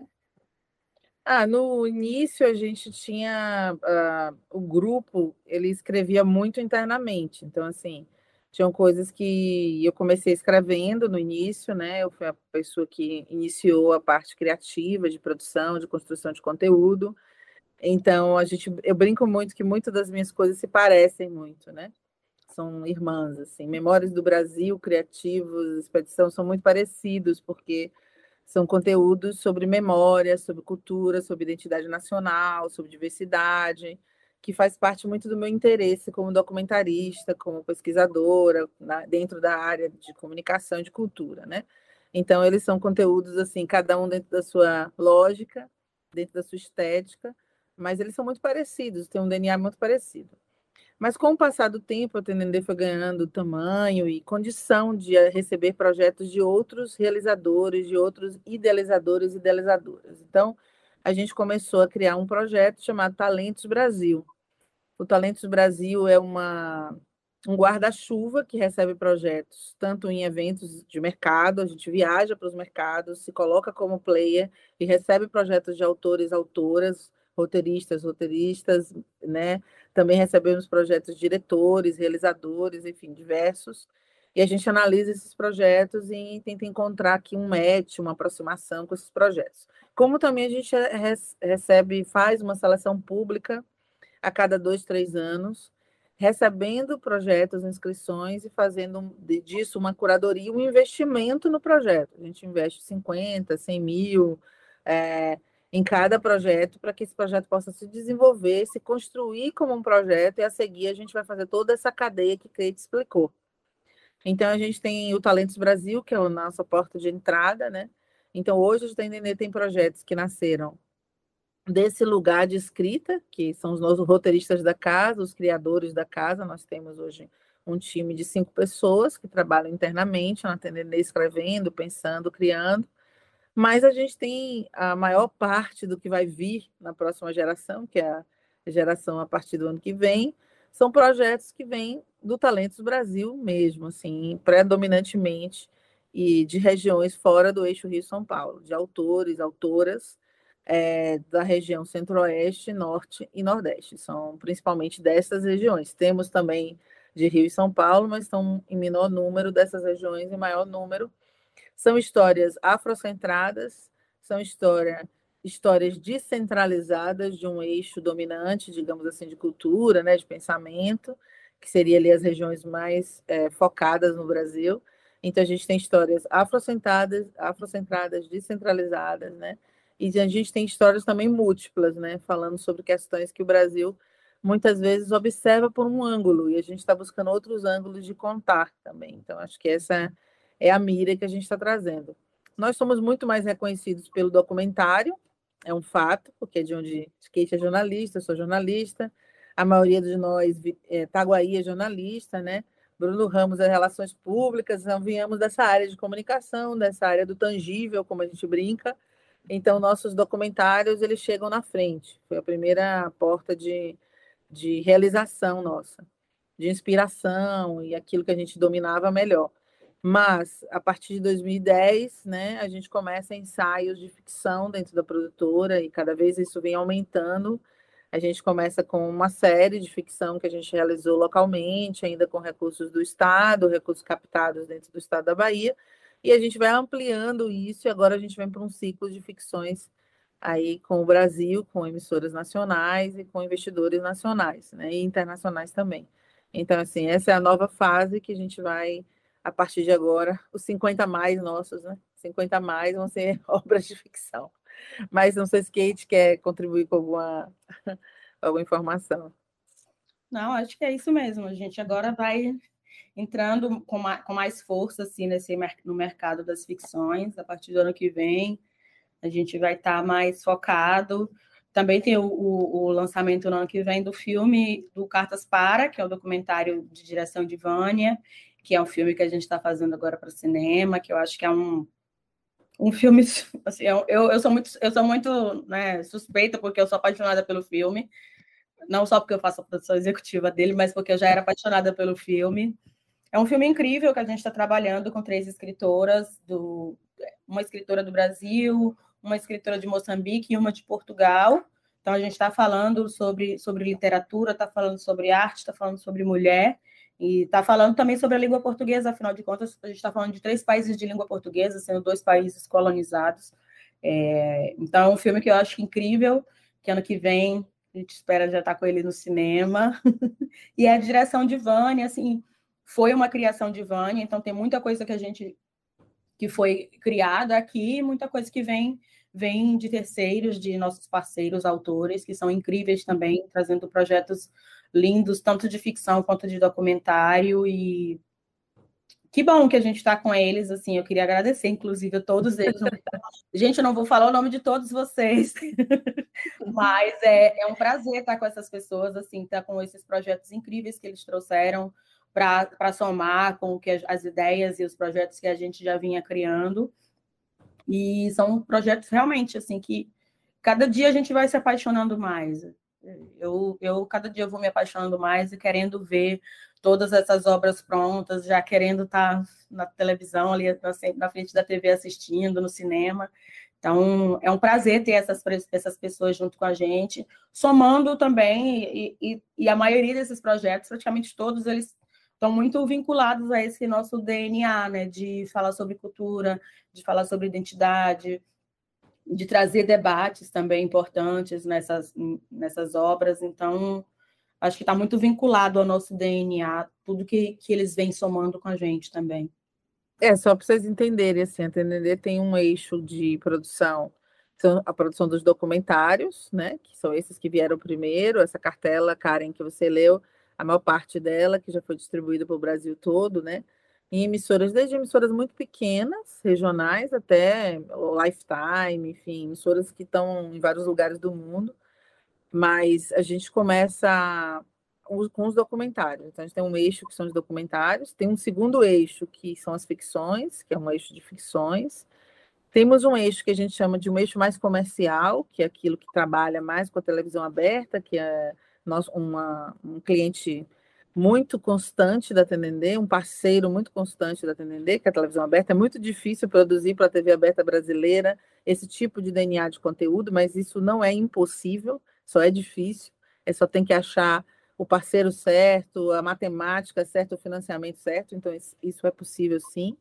Ah, no início a gente tinha uh, o grupo, ele escrevia muito internamente, então assim, tinham coisas que eu comecei escrevendo no início, né? Eu fui a pessoa que iniciou a parte criativa de produção, de construção de conteúdo. Então, a gente, eu brinco muito que muitas das minhas coisas se parecem muito, né? São irmãs, assim. Memórias do Brasil, Criativos, Expedição são muito parecidos, porque são conteúdos sobre memória, sobre cultura, sobre identidade nacional, sobre diversidade, que faz parte muito do meu interesse como documentarista, como pesquisadora, na, dentro da área de comunicação e de cultura, né? Então, eles são conteúdos, assim, cada um dentro da sua lógica, dentro da sua estética, mas eles são muito parecidos, têm um DNA muito parecido. Mas com o passar do tempo, a TND foi ganhando tamanho e condição de eh, receber projetos de outros realizadores, de outros idealizadores e idealizadoras. Então, a gente começou a criar um projeto chamado Talentos Brasil. O Talentos Brasil é uma, um guarda-chuva que recebe projetos tanto em eventos de mercado, a gente viaja para os mercados, se coloca como player e recebe projetos de autores, autoras, roteiristas, roteiristas, né? Também recebemos projetos diretores, realizadores, enfim, diversos. E a gente analisa esses projetos e tenta encontrar aqui um match, uma aproximação com esses projetos. Como também a gente recebe, faz uma seleção pública a cada dois, três anos, recebendo projetos, inscrições e fazendo disso uma curadoria, um investimento no projeto. A gente investe 50, 100 mil é, em cada projeto para que esse projeto possa se desenvolver, se construir como um projeto e a seguir a gente vai fazer toda essa cadeia que Kate explicou. Então a gente tem o Talentos Brasil, que é a nossa porta de entrada, né? Então hoje a gente tem projetos que nasceram desse lugar de escrita, que são os nossos roteiristas da casa, os criadores da casa. Nós temos hoje um time de cinco pessoas que trabalham internamente na TND, escrevendo, pensando, criando. Mas a gente tem a maior parte do que vai vir na próxima geração, que é a geração a partir do ano que vem, são projetos que vêm do Talentos Brasil mesmo, assim, predominantemente e de regiões fora do eixo Rio-São Paulo, de autores, autoras é, da região Centro-Oeste, Norte e Nordeste. São principalmente dessas regiões. Temos também de Rio e São Paulo, mas estão em menor número dessas regiões, em maior número. São histórias afrocentradas, são história, histórias descentralizadas de um eixo dominante, digamos assim, de cultura, né, de pensamento, que seria ali as regiões mais é, focadas no Brasil. Então, a gente tem histórias afrocentradas, afrocentradas descentralizadas, né? E a gente tem histórias também múltiplas, né? Falando sobre questões que o Brasil muitas vezes observa por um ângulo e a gente está buscando outros ângulos de contar também. Então, acho que essa é a mira que a gente está trazendo. Nós somos muito mais reconhecidos pelo documentário, é um fato, porque é de onde Kate é jornalista, eu sou jornalista, a maioria de nós, é, Taguaí é jornalista, né? Bruno Ramos é Relações Públicas, então viemos dessa área de comunicação, dessa área do tangível, como a gente brinca, então, nossos documentários, eles chegam na frente. Foi a primeira porta de, de realização nossa, de inspiração e aquilo que a gente dominava melhor. Mas, a partir de 2010, né, a gente começa ensaios de ficção dentro da produtora e cada vez isso vem aumentando. A gente começa com uma série de ficção que a gente realizou localmente, ainda com recursos do Estado, recursos captados dentro do Estado da Bahia, e a gente vai ampliando isso, e agora a gente vem para um ciclo de ficções aí com o Brasil, com emissoras nacionais e com investidores nacionais, né, e internacionais também. Então, assim, essa é a nova fase que a gente vai, a partir de agora, os 50 mais nossos, né? 50 mais vão ser obras de ficção. Mas não sei se Kate quer contribuir com alguma, alguma informação. Não, acho que é isso mesmo. A gente agora vai entrando com mais, com mais força assim, nesse, no mercado das ficções. A partir do ano que vem, a gente vai estar tá mais focado. Também tem o, o, o, lançamento no ano que vem do filme do Cartas Para, que é o documentário de direção de Vânia, que é um filme que a gente está fazendo agora para cinema, que eu acho que é um, um filme. Assim, eu, eu sou muito, eu sou muito né, suspeita, porque eu sou apaixonada pelo filme. Não só porque eu faço a produção executiva dele, mas porque eu já era apaixonada pelo filme. É um filme incrível que a gente está trabalhando com três escritoras, do, uma escritora do Brasil, uma escritora de Moçambique e uma de Portugal. Então, a gente está falando sobre, sobre literatura, está falando sobre arte, está falando sobre mulher, e está falando também sobre a língua portuguesa, afinal de contas, a gente está falando de três países de língua portuguesa, sendo dois países colonizados. É, então, é um filme que eu acho incrível, que ano que vem a gente espera já estar tá com ele no cinema. e é a direção de Vânia, assim, foi uma criação de Vânia, então tem muita coisa que a gente que foi criada aqui, muita coisa que vem vem de terceiros, de nossos parceiros autores, que são incríveis também, trazendo projetos lindos, tanto de ficção quanto de documentário e que bom que a gente está com eles, assim, eu queria agradecer, inclusive, a todos eles. gente, eu não vou falar o nome de todos vocês, mas é, é um prazer estar com essas pessoas, assim, estar com esses projetos incríveis que eles trouxeram, para somar com que as, as, ideias e os projetos que a gente já vinha criando. E são projetos realmente assim que cada dia a gente vai se apaixonando mais. Eu, eu cada dia vou me apaixonando mais e querendo ver todas essas obras prontas, já querendo estar na televisão, ali na frente da TV assistindo, no cinema. Então, é um prazer ter essas, essas pessoas junto com a gente, somando também, e, e, e a maioria desses projetos, praticamente todos, eles estão muito vinculados a esse nosso DNA, né, de falar sobre cultura, de falar sobre identidade, de trazer debates também importantes nessas, nessas obras. Então, acho que está muito vinculado ao nosso DNA, tudo que, que eles vêm somando com a gente também. É, só para vocês entenderem, assim, a TND tem um eixo de produção, são a produção dos documentários, né, que são esses que vieram primeiro, essa cartela, Karen, que você leu, a maior parte dela, que já foi distribuída para o Brasil todo, né, em emissoras, desde emissoras muito pequenas, regionais, até Lifetime, enfim, emissoras que estão em vários lugares do mundo, mas a gente começa com os documentários. Então, a gente tem um eixo que são os documentários, tem um segundo eixo que são as ficções, que é um eixo de ficções. Temos um eixo que a gente chama de um eixo mais comercial, que é aquilo que trabalha mais com a televisão aberta, que é nós, uma, um cliente muito constante da TND, um parceiro muito constante da TND, que é a televisão aberta. É muito difícil produzir para a TV aberta brasileira esse tipo de DNA de conteúdo, mas isso não é impossível, só é difícil. É só tem que achar o parceiro certo, a matemática certa, o financiamento certo, então isso é possível sim.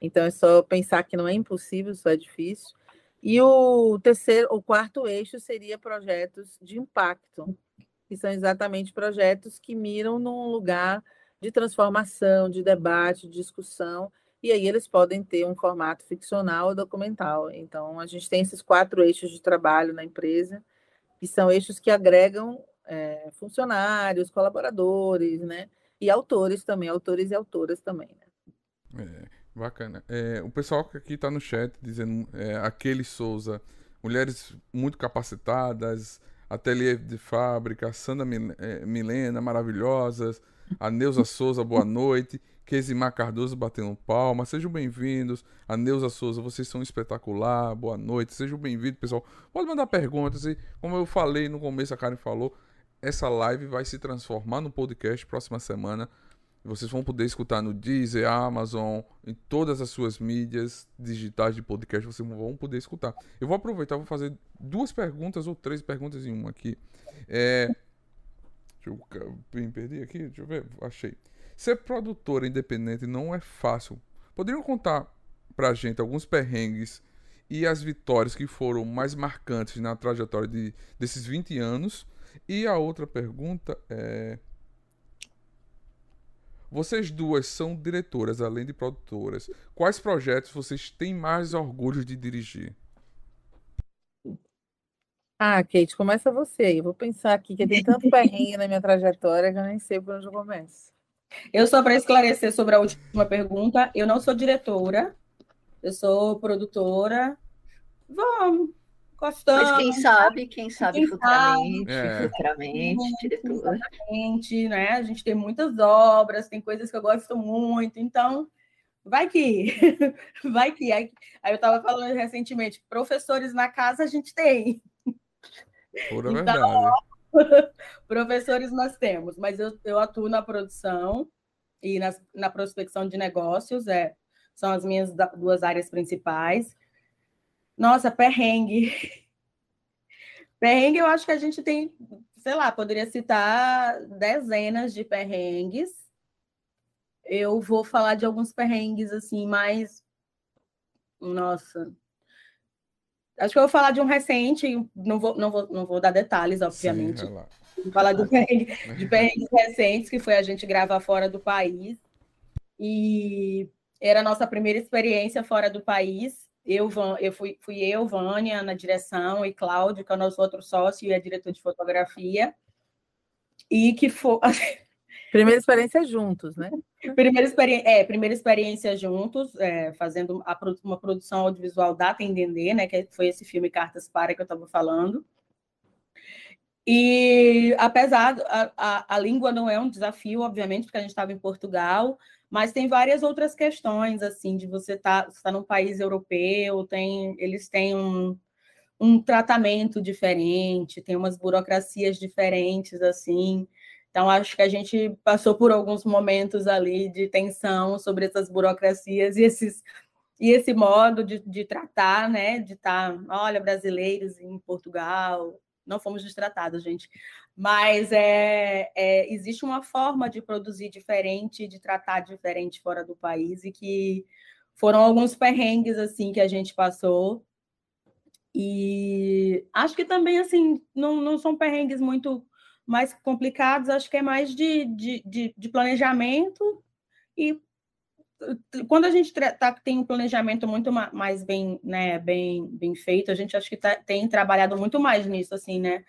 Então é só pensar que não é impossível, só é difícil. E o terceiro, o quarto eixo seria projetos de impacto, que são exatamente projetos que miram num lugar de transformação, de debate, de discussão, e aí eles podem ter um formato ficcional ou documental. Então a gente tem esses quatro eixos de trabalho na empresa, que são eixos que agregam é, funcionários, colaboradores, né? E autores também, autores e autoras também, né? É, bacana. É, o pessoal que aqui está no chat dizendo é, aquele Souza, mulheres muito capacitadas, ateliê de fábrica, Sandra é, Milena, maravilhosas, a Neuza Souza, boa noite. Kesimar Cardoso batendo palma. Sejam bem-vindos. A Neuza Souza, vocês são espetacular. Boa noite. Sejam bem-vindos, pessoal. Pode mandar perguntas. E, como eu falei no começo, a Karen falou, essa live vai se transformar no podcast próxima semana. Vocês vão poder escutar no Deezer, Amazon, em todas as suas mídias digitais de podcast, vocês vão poder escutar. Eu vou aproveitar, vou fazer duas perguntas ou três perguntas em uma aqui. É... Deixa eu me perdi aqui, deixa eu ver, achei. Ser produtora independente não é fácil. Poderiam contar pra gente alguns perrengues e as vitórias que foram mais marcantes na trajetória de, desses 20 anos e a outra pergunta é. Vocês duas são diretoras, além de produtoras. Quais projetos vocês têm mais orgulho de dirigir? Ah, Kate, começa você aí. Vou pensar aqui, que tem tanto perrengue na minha trajetória que eu nem sei por onde eu começo. Eu só para esclarecer sobre a última pergunta, eu não sou diretora, eu sou produtora. Vamos, Gostamos. Mas quem sabe, quem sabe quem futuramente, sabe. futuramente, é. Exatamente, né? A gente tem muitas obras, tem coisas que eu gosto muito, então vai que, vai que. Aí eu estava falando recentemente, professores na casa a gente tem. Pura então, verdade. professores nós temos, mas eu, eu atuo na produção e na, na prospecção de negócios, é, são as minhas duas áreas principais. Nossa, perrengue. Perrengue, eu acho que a gente tem, sei lá, poderia citar dezenas de perrengues. Eu vou falar de alguns perrengues, assim, mais. Nossa. Acho que eu vou falar de um recente, não vou, não vou, não vou dar detalhes, obviamente. Sim, vou falar de, perrengue, de perrengues recentes, que foi a gente gravar fora do país. E era a nossa primeira experiência fora do país eu, eu fui, fui eu, Vânia, na direção, e Cláudio, que é o nosso outro sócio e é diretor de fotografia. E que foi. Primeira experiência juntos, né? Primeira, experi... é, primeira experiência juntos, é, fazendo a, uma produção audiovisual da Tendendê, né? Que foi esse filme Cartas Para que eu estava falando. E apesar, a, a, a, língua não é um desafio, obviamente, porque a gente estava em Portugal, mas tem várias outras questões, assim, de você estar tá, tá num país europeu, tem, eles têm um, um tratamento diferente, tem umas burocracias diferentes, assim. Então, acho que a gente passou por alguns momentos ali de tensão sobre essas burocracias e, esses, e esse modo de, de tratar, né? De estar, tá, olha, brasileiros em Portugal, não fomos destratados, gente. Mas é, é, existe uma forma de produzir diferente, de tratar diferente fora do país, e que foram alguns perrengues assim que a gente passou. E acho que também assim não, não são perrengues muito mais complicados, acho que é mais de, de, de, de planejamento e quando a gente tá, tem um planejamento muito mais bem, né, bem, bem feito, a gente acho que tá, tem trabalhado muito mais nisso, assim, né,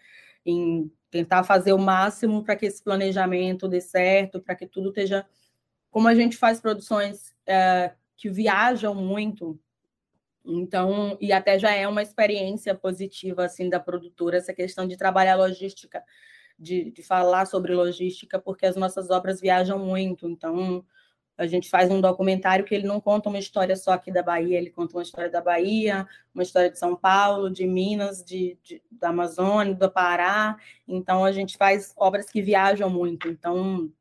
em tentar fazer o máximo para que esse planejamento dê certo, para que tudo esteja, como a gente faz produções é, que viajam muito, então, e até já é uma experiência positiva, assim, da produtora, essa questão de trabalhar logística de, de falar sobre logística, porque as nossas obras viajam muito. Então, a gente faz um documentário que ele não conta uma história só aqui da Bahia, ele conta uma história da Bahia, uma história de São Paulo, de Minas, de, de, da Amazônia, do Pará. Então, a gente faz obras que viajam muito. Então,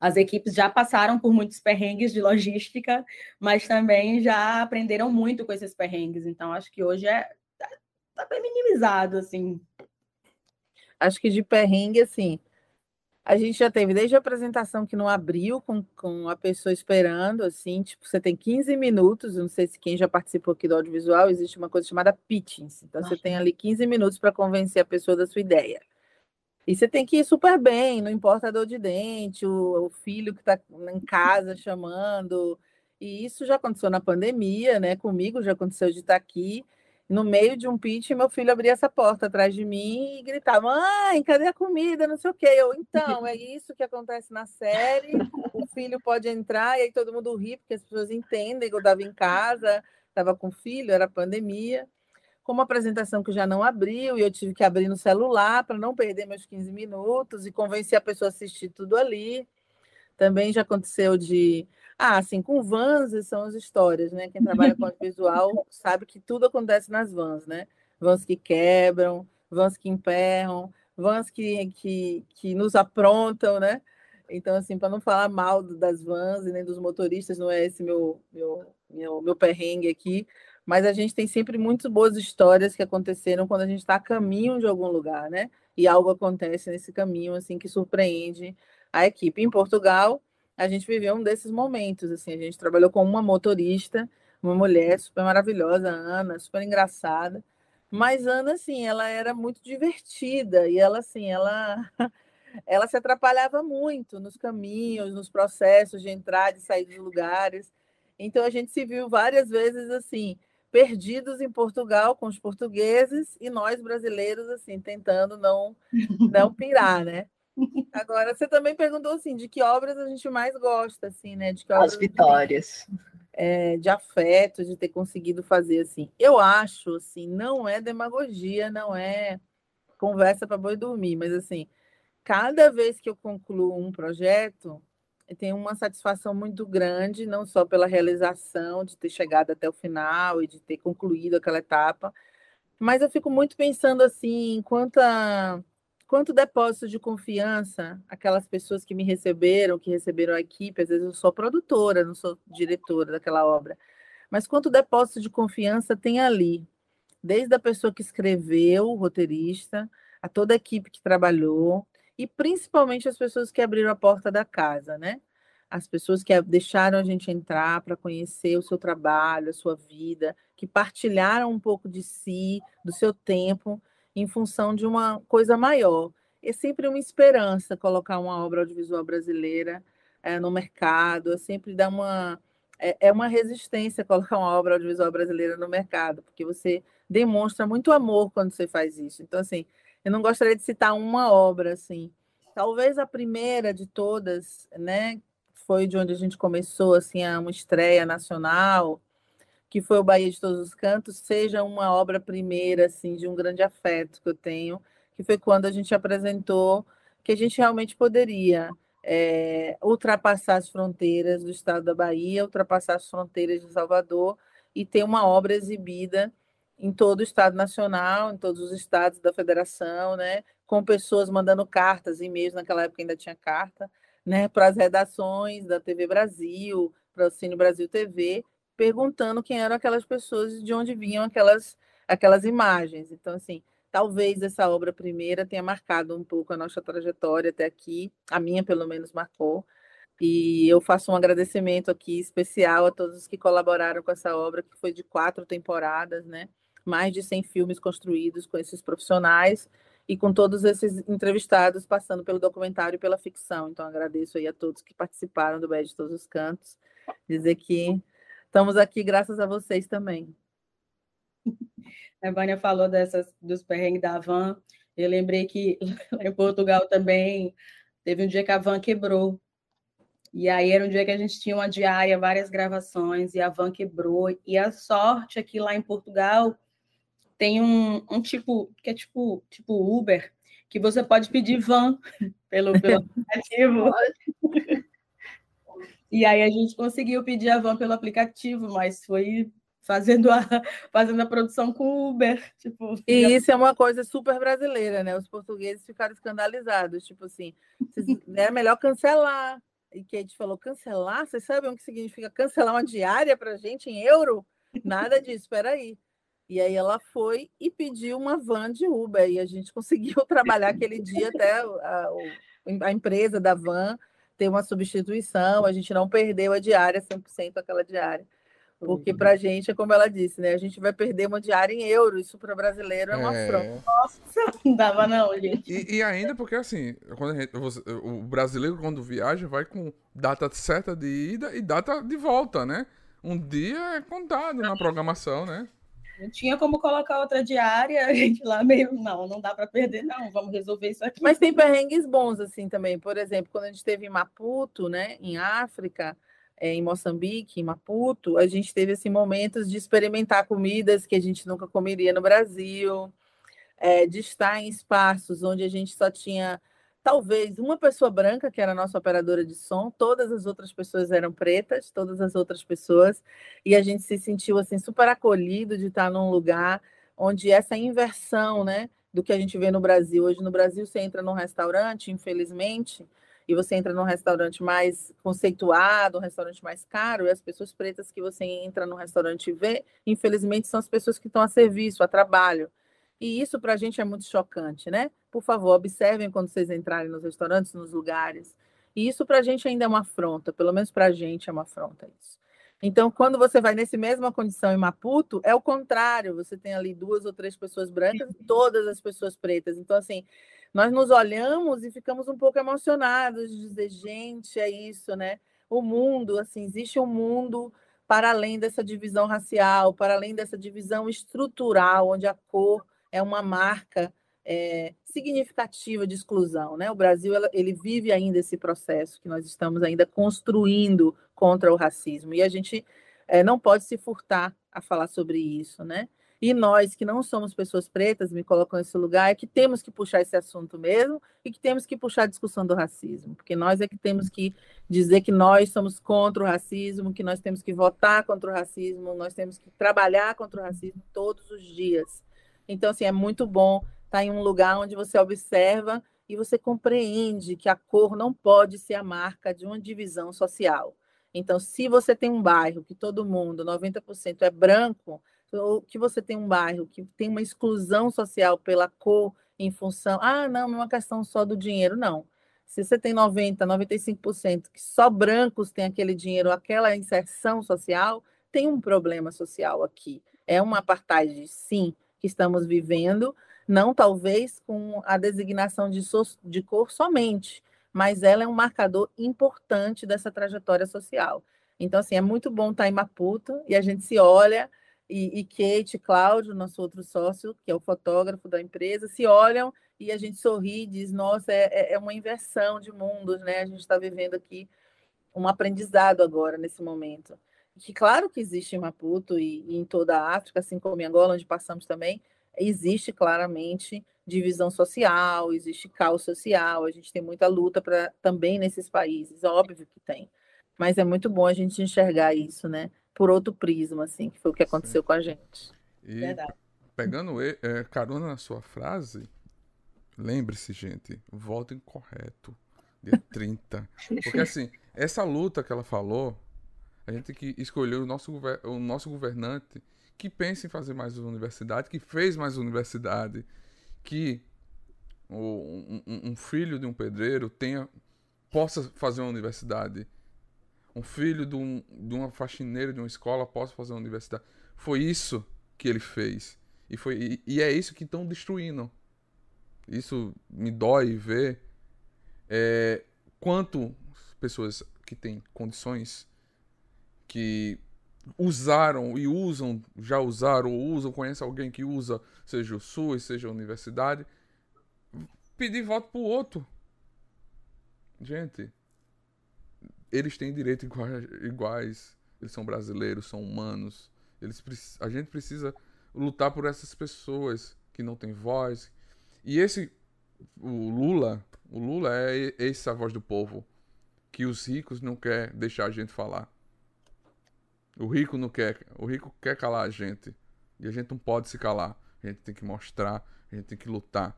as equipes já passaram por muitos perrengues de logística, mas também já aprenderam muito com esses perrengues. Então, acho que hoje é tá, tá bem minimizado, assim, acho que de perrengue, assim, a gente já teve desde a apresentação que não abriu, com, com a pessoa esperando, assim, tipo, você tem 15 minutos, não sei se quem já participou aqui do audiovisual, existe uma coisa chamada pitching, então Nossa. você tem ali 15 minutos para convencer a pessoa da sua ideia. E você tem que ir super bem, não importa a dor de dente, o, o filho que está em casa chamando. E isso já aconteceu na pandemia, né? Comigo já aconteceu de estar tá aqui no meio de um pitch, meu filho abria essa porta atrás de mim e gritava: Mãe, cadê a comida? Não sei o quê. Eu, então, é isso que acontece na série. O filho pode entrar, e aí todo mundo ri, porque as pessoas entendem que eu estava em casa, estava com filho, era pandemia. Com uma apresentação que já não abriu, e eu tive que abrir no celular para não perder meus 15 minutos e convencer a pessoa a assistir tudo ali. Também já aconteceu de ah, assim, com vans são as histórias, né? Quem trabalha com visual sabe que tudo acontece nas vans, né? Vans que quebram, vans que emperram, vans que, que, que nos aprontam, né? Então, assim, para não falar mal das vans e nem dos motoristas, não é esse meu, meu, meu, meu perrengue aqui, mas a gente tem sempre muito boas histórias que aconteceram quando a gente está a caminho de algum lugar, né? E algo acontece nesse caminho, assim, que surpreende a equipe. Em Portugal, a gente viveu um desses momentos, assim, a gente trabalhou com uma motorista, uma mulher super maravilhosa, Ana, super engraçada, mas Ana, assim, ela era muito divertida e ela, assim, ela, ela se atrapalhava muito nos caminhos, nos processos de entrar e sair dos lugares, então a gente se viu várias vezes, assim, perdidos em Portugal com os portugueses e nós brasileiros, assim, tentando não, não pirar, né? Agora, você também perguntou assim, de que obras a gente mais gosta, assim, né? De que As vitórias. É, de afeto, de ter conseguido fazer assim. Eu acho, assim, não é demagogia, não é conversa para boi dormir, mas assim, cada vez que eu concluo um projeto, eu tenho uma satisfação muito grande, não só pela realização de ter chegado até o final e de ter concluído aquela etapa, mas eu fico muito pensando assim, quanta quanto depósito de confiança aquelas pessoas que me receberam, que receberam a equipe, às vezes eu sou produtora, não sou diretora daquela obra, mas quanto depósito de confiança tem ali, desde a pessoa que escreveu, o roteirista, a toda a equipe que trabalhou, e principalmente as pessoas que abriram a porta da casa, né? As pessoas que deixaram a gente entrar para conhecer o seu trabalho, a sua vida, que partilharam um pouco de si, do seu tempo, em função de uma coisa maior. É sempre uma esperança colocar uma obra audiovisual brasileira é, no mercado, é sempre dá uma. É, é uma resistência colocar uma obra audiovisual brasileira no mercado, porque você demonstra muito amor quando você faz isso. Então, assim, eu não gostaria de citar uma obra, assim. Talvez a primeira de todas, né, foi de onde a gente começou, assim, uma estreia nacional, que foi o Bahia de Todos os Cantos, seja uma obra primeira, assim, de um grande afeto que eu tenho, que foi quando a gente apresentou que a gente realmente poderia é, ultrapassar as fronteiras do estado da Bahia, ultrapassar as fronteiras de Salvador e ter uma obra exibida em todo o Estado Nacional, em todos os estados da federação, né? com pessoas mandando cartas, e-mails, naquela época ainda tinha carta, né? para as redações da TV Brasil, para o Cine Brasil TV, perguntando quem eram aquelas pessoas e de onde vinham aquelas, aquelas imagens. Então, assim, talvez essa obra primeira tenha marcado um pouco a nossa trajetória até aqui, a minha pelo menos marcou, e eu faço um agradecimento aqui especial a todos os que colaboraram com essa obra, que foi de quatro temporadas, né? Mais de 100 filmes construídos com esses profissionais e com todos esses entrevistados passando pelo documentário e pela ficção. Então, agradeço aí a todos que participaram do BED de Todos os Cantos. Dizer que estamos aqui graças a vocês também. A Vânia falou dessas, dos perrengues da van. Eu lembrei que em Portugal também teve um dia que a van quebrou. E aí era um dia que a gente tinha uma diária, várias gravações, e a van quebrou. E a sorte é que lá em Portugal tem um, um tipo, que é tipo, tipo Uber, que você pode pedir van pelo, pelo aplicativo. e aí a gente conseguiu pedir a van pelo aplicativo, mas foi fazendo a, fazendo a produção com Uber. Tipo, e isso é uma coisa super brasileira, né? Os portugueses ficaram escandalizados, tipo assim, é melhor cancelar e Kate falou: cancelar? Vocês sabem o que significa cancelar uma diária para gente em euro? Nada disso, espera aí. E aí ela foi e pediu uma van de Uber e a gente conseguiu trabalhar aquele dia até a, a empresa da van ter uma substituição, a gente não perdeu a diária 100% aquela diária. Porque para a gente, é como ela disse, né? A gente vai perder uma diária em euro. Isso para brasileiro é uma é... Nossa, não dava não, gente. E, e ainda porque, assim, quando gente, o brasileiro, quando viaja, vai com data certa de ida e data de volta, né? Um dia é contado na programação, né? Não tinha como colocar outra diária, a gente lá meio, não, não dá para perder, não, vamos resolver isso aqui. Mas tem perrengues bons, assim, também. Por exemplo, quando a gente esteve em Maputo, né, em África, é, em Moçambique, em Maputo, a gente teve assim, momentos de experimentar comidas que a gente nunca comeria no Brasil, é, de estar em espaços onde a gente só tinha talvez uma pessoa branca, que era a nossa operadora de som, todas as outras pessoas eram pretas, todas as outras pessoas, e a gente se sentiu assim super acolhido de estar num lugar onde essa inversão, né, do que a gente vê no Brasil. Hoje no Brasil você entra num restaurante, infelizmente, e você entra num restaurante mais conceituado, um restaurante mais caro, e as pessoas pretas que você entra no restaurante e vê, infelizmente, são as pessoas que estão a serviço, a trabalho. E isso para a gente é muito chocante, né? Por favor, observem quando vocês entrarem nos restaurantes, nos lugares. E isso para a gente ainda é uma afronta, pelo menos para a gente é uma afronta isso. Então, quando você vai nesse mesma condição em Maputo, é o contrário. Você tem ali duas ou três pessoas brancas, todas as pessoas pretas. Então, assim, nós nos olhamos e ficamos um pouco emocionados de dizer, gente, é isso, né? O mundo, assim, existe um mundo para além dessa divisão racial, para além dessa divisão estrutural, onde a cor é uma marca é, significativa de exclusão, né? O Brasil ele vive ainda esse processo que nós estamos ainda construindo contra o racismo e a gente é, não pode se furtar a falar sobre isso, né? E nós, que não somos pessoas pretas, me colocam nesse lugar, é que temos que puxar esse assunto mesmo e que temos que puxar a discussão do racismo, porque nós é que temos que dizer que nós somos contra o racismo, que nós temos que votar contra o racismo, nós temos que trabalhar contra o racismo todos os dias. Então, assim, é muito bom estar em um lugar onde você observa e você compreende que a cor não pode ser a marca de uma divisão social. Então, se você tem um bairro que todo mundo, 90% é branco, ou que você tem um bairro que tem uma exclusão social pela cor em função, ah, não, não é uma questão só do dinheiro, não. Se você tem 90, 95% que só brancos têm aquele dinheiro, aquela inserção social, tem um problema social aqui. É uma apartheid, sim, que estamos vivendo, não talvez com a designação de, so de cor somente, mas ela é um marcador importante dessa trajetória social. Então, assim, é muito bom estar em Maputo e a gente se olha e, e Kate, Cláudio, nosso outro sócio, que é o fotógrafo da empresa, se olham e a gente sorri e diz, nossa, é, é, é uma inversão de mundos, né? A gente está vivendo aqui um aprendizado agora, nesse momento. Que claro que existe em Maputo e, e em toda a África, assim como em Angola, onde passamos também, existe claramente divisão social, existe caos social, a gente tem muita luta para também nesses países, óbvio que tem. Mas é muito bom a gente enxergar isso, né? por outro prisma, assim, que foi o que aconteceu Sim. com a gente. E, Verdade. pegando é, carona na sua frase, lembre-se, gente, votem correto. Dia 30. Porque assim, essa luta que ela falou, a gente tem que escolher o nosso, o nosso governante que pensa em fazer mais universidade, que fez mais universidade, que um, um, filho de um pedreiro tenha possa fazer uma universidade. Um filho de, um, de uma faxineira de uma escola possa fazer uma universidade. Foi isso que ele fez. E, foi, e, e é isso que estão destruindo. Isso me dói ver é, quanto pessoas que têm condições que usaram e usam, já usaram ou usam, conhece alguém que usa, seja o SUS, seja a universidade, pedir voto pro outro. Gente, eles têm direitos iguais, iguais, eles são brasileiros, são humanos. Eles, a gente precisa lutar por essas pessoas que não têm voz. E esse, o Lula, o Lula é essa voz do povo que os ricos não quer deixar a gente falar. O rico não quer, o rico quer calar a gente. E a gente não pode se calar. A gente tem que mostrar, a gente tem que lutar.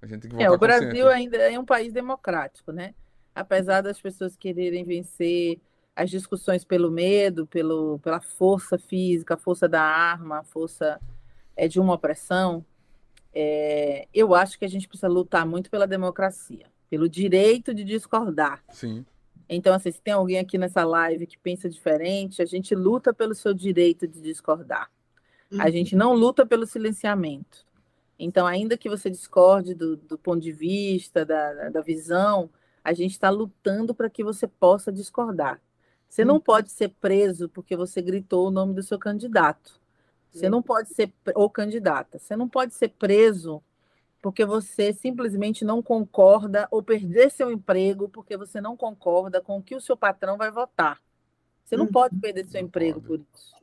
A gente tem que é, o Brasil ainda é um país democrático, né? Apesar das pessoas quererem vencer as discussões pelo medo, pelo, pela força física, a força da arma, a força é, de uma opressão, é, eu acho que a gente precisa lutar muito pela democracia, pelo direito de discordar. Sim. Então, assim, se tem alguém aqui nessa live que pensa diferente, a gente luta pelo seu direito de discordar. Uhum. A gente não luta pelo silenciamento. Então, ainda que você discorde do, do ponto de vista, da, da visão, a gente está lutando para que você possa discordar. Você não uhum. pode ser preso porque você gritou o nome do seu candidato. Você não pode ser, ou candidata, você não pode ser preso porque você simplesmente não concorda ou perder seu emprego porque você não concorda com o que o seu patrão vai votar. Você não pode perder seu emprego por isso.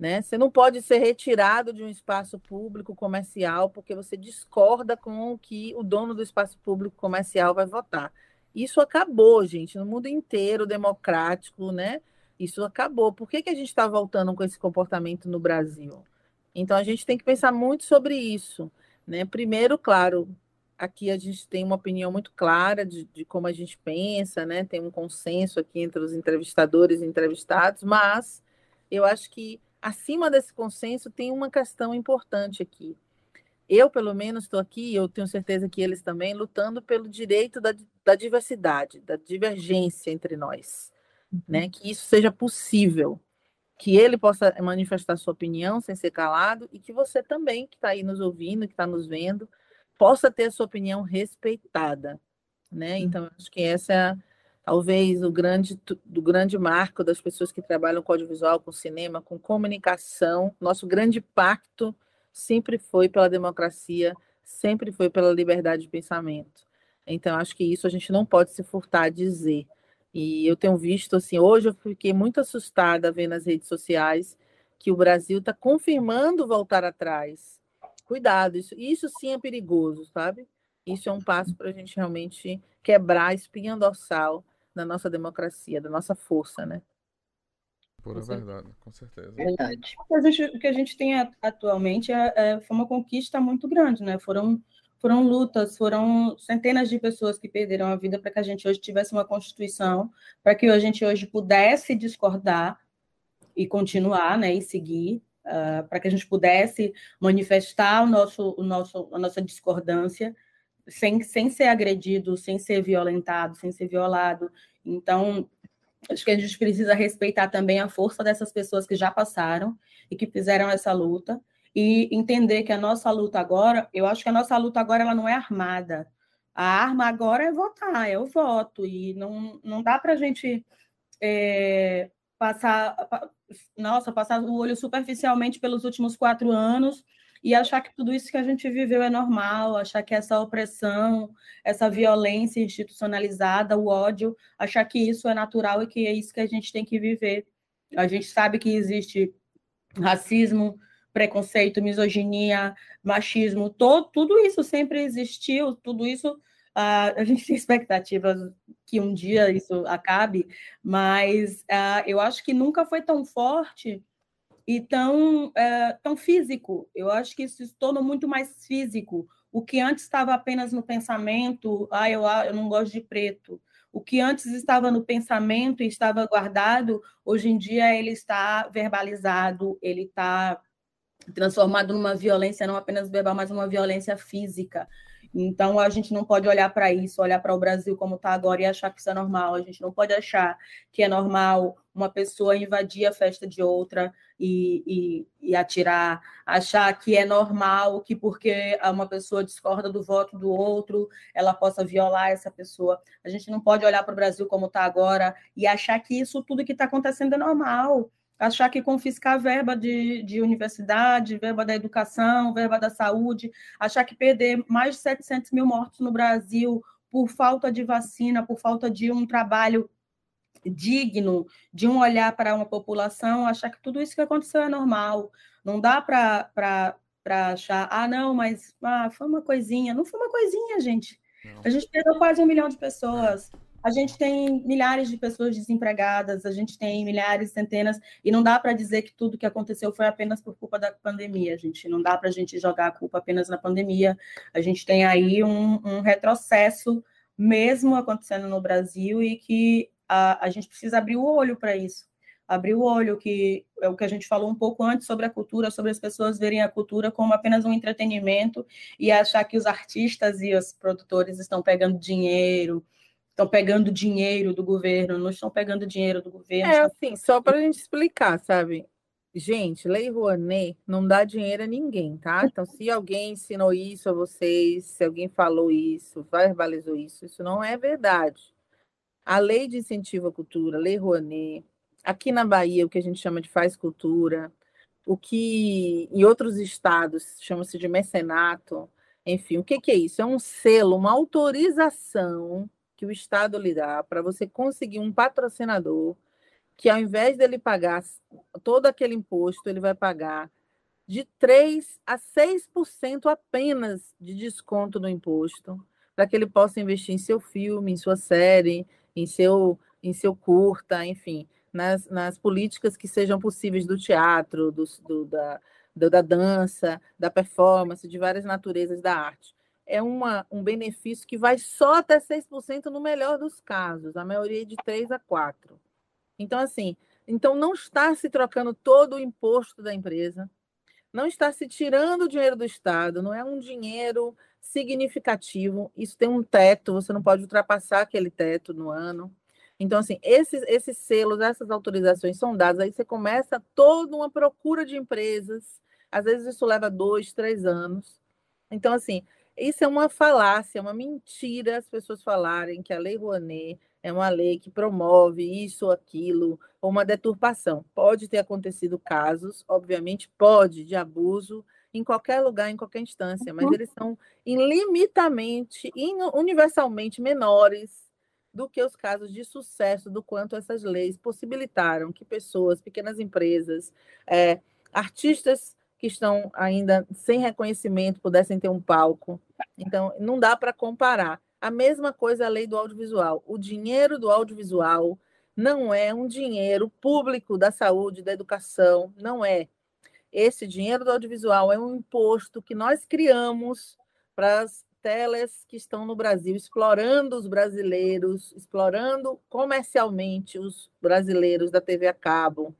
Né? Você não pode ser retirado de um espaço público comercial porque você discorda com o que o dono do espaço público comercial vai votar. Isso acabou, gente, no mundo inteiro democrático, né? Isso acabou. Por que, que a gente está voltando com esse comportamento no Brasil? Então a gente tem que pensar muito sobre isso. Né? Primeiro, claro, aqui a gente tem uma opinião muito clara de, de, como a gente pensa, né? Tem um consenso aqui entre os entrevistadores e entrevistados, mas eu acho que acima desse consenso tem uma questão importante aqui. Eu, pelo menos, estou aqui, eu tenho certeza que eles também, lutando pelo direito da, da diversidade, da divergência entre nós, né? Uhum. Que isso seja possível que ele possa manifestar sua opinião sem ser calado e que você também, que está aí nos ouvindo, que está nos vendo, possa ter a sua opinião respeitada, né? Então, acho que essa é talvez o grande, do grande marco das pessoas que trabalham com audiovisual, com cinema, com comunicação. Nosso grande pacto sempre foi pela democracia, sempre foi pela liberdade de pensamento. Então, acho que isso a gente não pode se furtar a dizer. E eu tenho visto, assim, hoje eu fiquei muito assustada vendo nas redes sociais que o Brasil está confirmando voltar atrás. Cuidado, isso, isso sim é perigoso, sabe? Isso é um passo para a gente realmente quebrar a espinha dorsal da nossa democracia, da nossa força, né? Pura verdade, com certeza. Verdade. O que a gente tem atualmente é, é, foi uma conquista muito grande, né? Foram foram lutas, foram centenas de pessoas que perderam a vida para que a gente hoje tivesse uma Constituição, para que a gente hoje pudesse discordar e continuar, né, e seguir, uh, para que a gente pudesse manifestar o nosso, o nosso, a nossa discordância sem, sem ser agredido, sem ser violentado, sem ser violado. Então, acho que a gente precisa respeitar também a força dessas pessoas que já passaram e que fizeram essa luta e entender que a nossa luta agora, eu acho que a nossa luta agora ela não é armada. A arma agora é votar, é o voto, e não, não dá para a gente é, passar, nossa, passar o olho superficialmente pelos últimos quatro anos e achar que tudo isso que a gente viveu é normal, achar que essa opressão, essa violência institucionalizada, o ódio, achar que isso é natural e que é isso que a gente tem que viver. A gente sabe que existe racismo, preconceito, misoginia, machismo, todo, tudo isso sempre existiu, tudo isso uh, a gente tem expectativas que um dia isso acabe, mas uh, eu acho que nunca foi tão forte e tão, é, tão físico. Eu acho que isso se tornou muito mais físico. O que antes estava apenas no pensamento, ah, eu, ah, eu não gosto de preto. O que antes estava no pensamento e estava guardado, hoje em dia ele está verbalizado, ele está transformado numa violência não apenas verbal, mas uma violência física. Então, a gente não pode olhar para isso, olhar para o Brasil como está agora e achar que isso é normal. A gente não pode achar que é normal uma pessoa invadir a festa de outra e, e, e atirar, achar que é normal que porque uma pessoa discorda do voto do outro, ela possa violar essa pessoa. A gente não pode olhar para o Brasil como está agora e achar que isso tudo que está acontecendo é normal achar que confiscar verba de, de universidade, verba da educação, verba da saúde, achar que perder mais de 700 mil mortos no Brasil por falta de vacina, por falta de um trabalho digno, de um olhar para uma população, achar que tudo isso que aconteceu é normal. Não dá para achar, ah, não, mas ah, foi uma coisinha. Não foi uma coisinha, gente. Não. A gente perdeu quase um milhão de pessoas. A gente tem milhares de pessoas desempregadas, a gente tem milhares, centenas, e não dá para dizer que tudo que aconteceu foi apenas por culpa da pandemia, gente. Não dá para a gente jogar a culpa apenas na pandemia. A gente tem aí um, um retrocesso mesmo acontecendo no Brasil e que a, a gente precisa abrir o olho para isso. Abrir o olho, que é o que a gente falou um pouco antes sobre a cultura, sobre as pessoas verem a cultura como apenas um entretenimento e achar que os artistas e os produtores estão pegando dinheiro, estão pegando dinheiro do governo, não estão pegando dinheiro do governo. É assim, só para a gente explicar, sabe? Gente, Lei Rouanet não dá dinheiro a ninguém, tá? Então, se alguém ensinou isso a vocês, se alguém falou isso, verbalizou isso, isso não é verdade. A Lei de Incentivo à Cultura, Lei Rouanet, aqui na Bahia, o que a gente chama de Faz Cultura, o que em outros estados chama-se de mecenato, enfim, o que, que é isso? É um selo, uma autorização que o Estado lhe dá para você conseguir um patrocinador que, ao invés dele pagar todo aquele imposto, ele vai pagar de 3 a 6% apenas de desconto no imposto, para que ele possa investir em seu filme, em sua série, em seu, em seu curta, enfim, nas, nas políticas que sejam possíveis do teatro, do, do da, da dança, da performance, de várias naturezas da arte é uma, um benefício que vai só até 6% no melhor dos casos, a maioria é de 3 a 4. Então, assim, então não está se trocando todo o imposto da empresa, não está se tirando o dinheiro do Estado, não é um dinheiro significativo, isso tem um teto, você não pode ultrapassar aquele teto no ano. Então, assim, esses, esses selos, essas autorizações são dadas, aí você começa toda uma procura de empresas, às vezes isso leva dois, três anos. Então, assim, isso é uma falácia, uma mentira as pessoas falarem que a Lei Rouanet é uma lei que promove isso ou aquilo, ou uma deturpação. Pode ter acontecido casos, obviamente pode, de abuso em qualquer lugar, em qualquer instância, mas uhum. eles são ilimitamente, universalmente menores do que os casos de sucesso, do quanto essas leis possibilitaram que pessoas, pequenas empresas, é, artistas que estão ainda sem reconhecimento pudessem ter um palco. Então, não dá para comparar. A mesma coisa a lei do audiovisual. O dinheiro do audiovisual não é um dinheiro público da saúde, da educação, não é. Esse dinheiro do audiovisual é um imposto que nós criamos para as telas que estão no Brasil, explorando os brasileiros, explorando comercialmente os brasileiros da TV a cabo,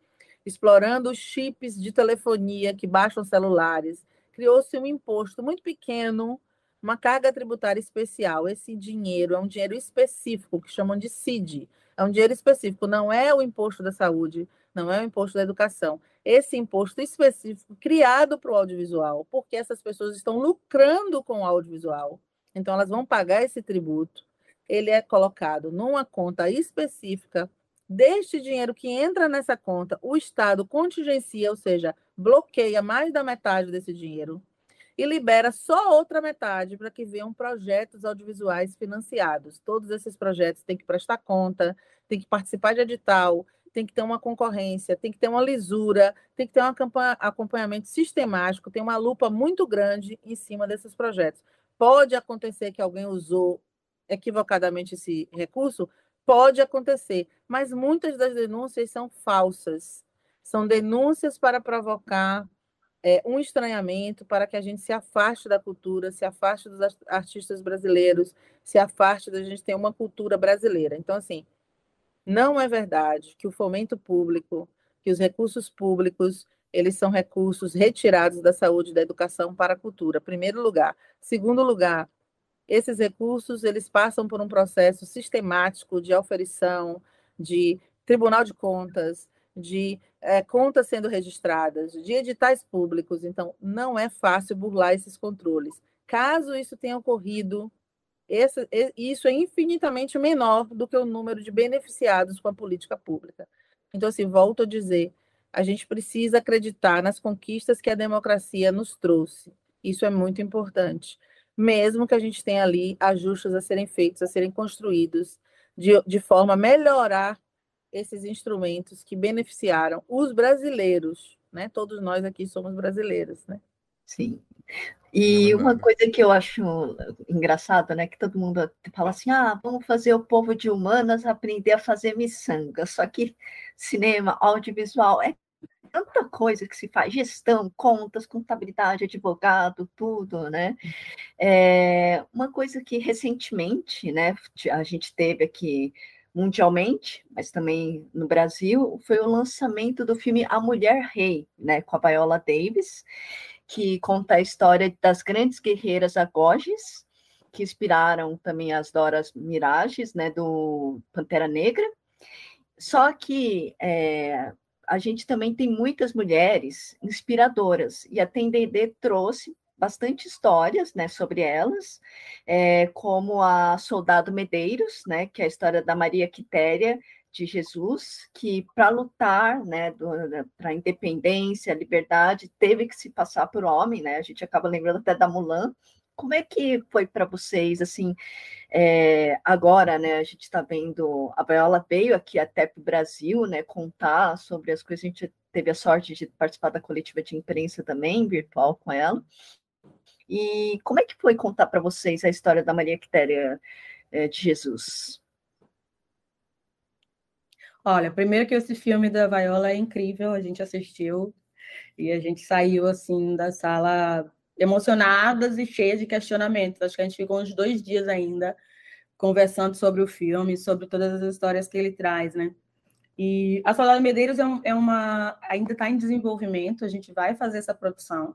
explorando os chips de telefonia que baixam celulares, criou-se um imposto muito pequeno, uma carga tributária especial. Esse dinheiro é um dinheiro específico, que chamam de CID. É um dinheiro específico, não é o imposto da saúde, não é o imposto da educação. Esse imposto específico criado para o audiovisual, porque essas pessoas estão lucrando com o audiovisual. Então, elas vão pagar esse tributo. Ele é colocado numa conta específica Deste dinheiro que entra nessa conta, o Estado contingencia, ou seja, bloqueia mais da metade desse dinheiro e libera só outra metade para que venham projetos audiovisuais financiados. Todos esses projetos têm que prestar conta, têm que participar de edital, tem que ter uma concorrência, tem que ter uma lisura, tem que ter um acompanhamento sistemático, tem uma lupa muito grande em cima desses projetos. Pode acontecer que alguém usou equivocadamente esse recurso? Pode acontecer, mas muitas das denúncias são falsas. São denúncias para provocar é, um estranhamento, para que a gente se afaste da cultura, se afaste dos artistas brasileiros, se afaste da gente ter uma cultura brasileira. Então, assim, não é verdade que o fomento público, que os recursos públicos, eles são recursos retirados da saúde da educação para a cultura, primeiro lugar. Segundo lugar, esses recursos, eles passam por um processo sistemático de auferição, de tribunal de contas, de é, contas sendo registradas, de editais públicos. Então, não é fácil burlar esses controles. Caso isso tenha ocorrido, esse, isso é infinitamente menor do que o número de beneficiados com a política pública. Então, assim, volto a dizer, a gente precisa acreditar nas conquistas que a democracia nos trouxe. Isso é muito importante. Mesmo que a gente tenha ali ajustes a serem feitos, a serem construídos, de, de forma a melhorar esses instrumentos que beneficiaram os brasileiros, né? Todos nós aqui somos brasileiros, né? Sim. E uma coisa que eu acho engraçada, né, que todo mundo fala assim, ah, vamos fazer o povo de humanas aprender a fazer miçanga. Só que cinema, audiovisual, é tanta coisa que se faz, gestão, contas, contabilidade, advogado, tudo, né? É, uma coisa que recentemente, né, a gente teve aqui mundialmente, mas também no Brasil, foi o lançamento do filme A Mulher Rei, né, com a Viola Davis, que conta a história das grandes guerreiras agoges, que inspiraram também as Doras Mirages, né, do Pantera Negra. Só que é, a gente também tem muitas mulheres inspiradoras, e a TNDD trouxe bastante histórias né, sobre elas, é, como a Soldado Medeiros, né, que é a história da Maria Quitéria de Jesus, que para lutar né, para a independência, a liberdade, teve que se passar por homem, né? A gente acaba lembrando até da Mulan. Como é que foi para vocês, assim, é, agora, né, a gente está vendo, a Viola veio aqui até para o Brasil, né, contar sobre as coisas, a gente teve a sorte de participar da coletiva de imprensa também, virtual com ela, e como é que foi contar para vocês a história da Maria Quitéria é, de Jesus? Olha, primeiro que esse filme da Viola é incrível, a gente assistiu e a gente saiu assim da sala emocionadas e cheias de questionamentos. Acho que a gente ficou uns dois dias ainda conversando sobre o filme, sobre todas as histórias que ele traz, né? E a Saudade Medeiros é, um, é uma ainda está em desenvolvimento. A gente vai fazer essa produção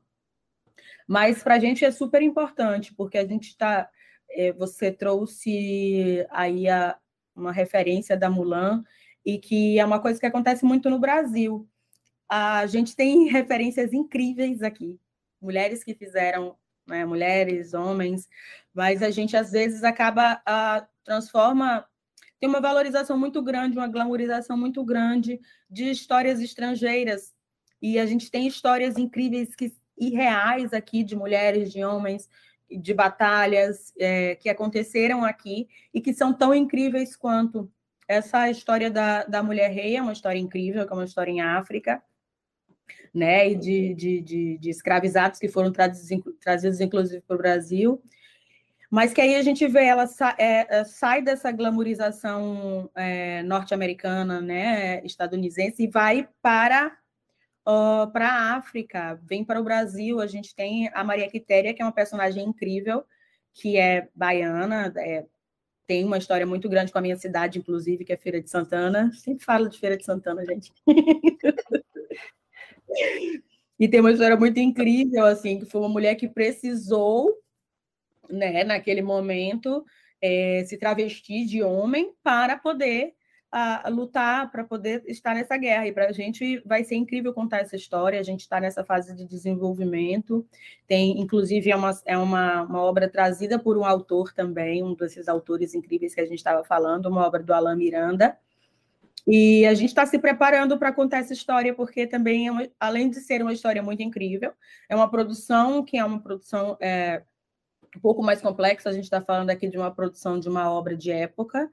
mas para a gente é super importante, porque a gente está. É, você trouxe aí a, uma referência da Mulan, e que é uma coisa que acontece muito no Brasil. A gente tem referências incríveis aqui, mulheres que fizeram, né, mulheres, homens, mas a gente às vezes acaba a, transforma tem uma valorização muito grande, uma glamorização muito grande de histórias estrangeiras. E a gente tem histórias incríveis que e reais aqui de mulheres, de homens, de batalhas é, que aconteceram aqui e que são tão incríveis quanto essa história da, da mulher rei, é uma história incrível, que é uma história em África, né, e de, de, de, de escravizados que foram trazidos, trazidos inclusive para o Brasil, mas que aí a gente vê ela sa é, é, sai dessa glamorização é, norte-americana, né, estadunidense, e vai para uh, para a África, vem para o Brasil. A gente tem a Maria Quitéria, que é uma personagem incrível, que é baiana, é, tem uma história muito grande com a minha cidade, inclusive, que é Feira de Santana. Sempre falo de Feira de Santana, gente. e tem uma história muito incrível, assim, que foi uma mulher que precisou, né, naquele momento, é, se travestir de homem para poder a, lutar para poder estar nessa guerra. E para a gente vai ser incrível contar essa história. A gente está nessa fase de desenvolvimento. Tem, inclusive, é, uma, é uma, uma obra trazida por um autor também, um desses autores incríveis que a gente estava falando, uma obra do Alain Miranda. E a gente está se preparando para contar essa história, porque também, é uma, além de ser uma história muito incrível, é uma produção que é uma produção é, um pouco mais complexa. A gente está falando aqui de uma produção de uma obra de época,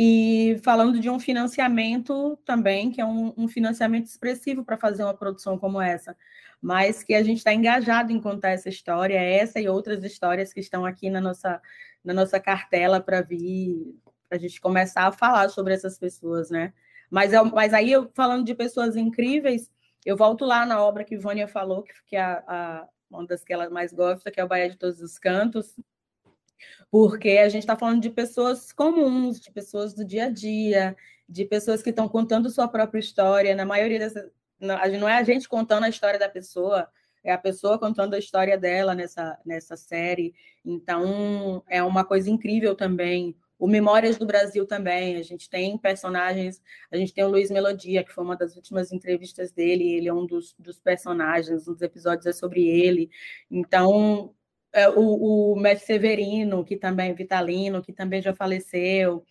e falando de um financiamento também, que é um, um financiamento expressivo para fazer uma produção como essa, mas que a gente está engajado em contar essa história, essa e outras histórias que estão aqui na nossa, na nossa cartela para vir, para a gente começar a falar sobre essas pessoas, né? Mas, mas aí, eu falando de pessoas incríveis, eu volto lá na obra que Vânia falou, que, que é a, a, uma das que ela mais gosta, que é o Bahia de Todos os Cantos, porque a gente está falando de pessoas comuns, de pessoas do dia a dia, de pessoas que estão contando sua própria história. Na maioria dessas. Não é a gente contando a história da pessoa, é a pessoa contando a história dela nessa, nessa série. Então, é uma coisa incrível também. O Memórias do Brasil também, a gente tem personagens, a gente tem o Luiz Melodia, que foi uma das últimas entrevistas dele, ele é um dos, dos personagens, um dos episódios é sobre ele. Então, é, o, o Mestre Severino, que também, Vitalino, que também já faleceu.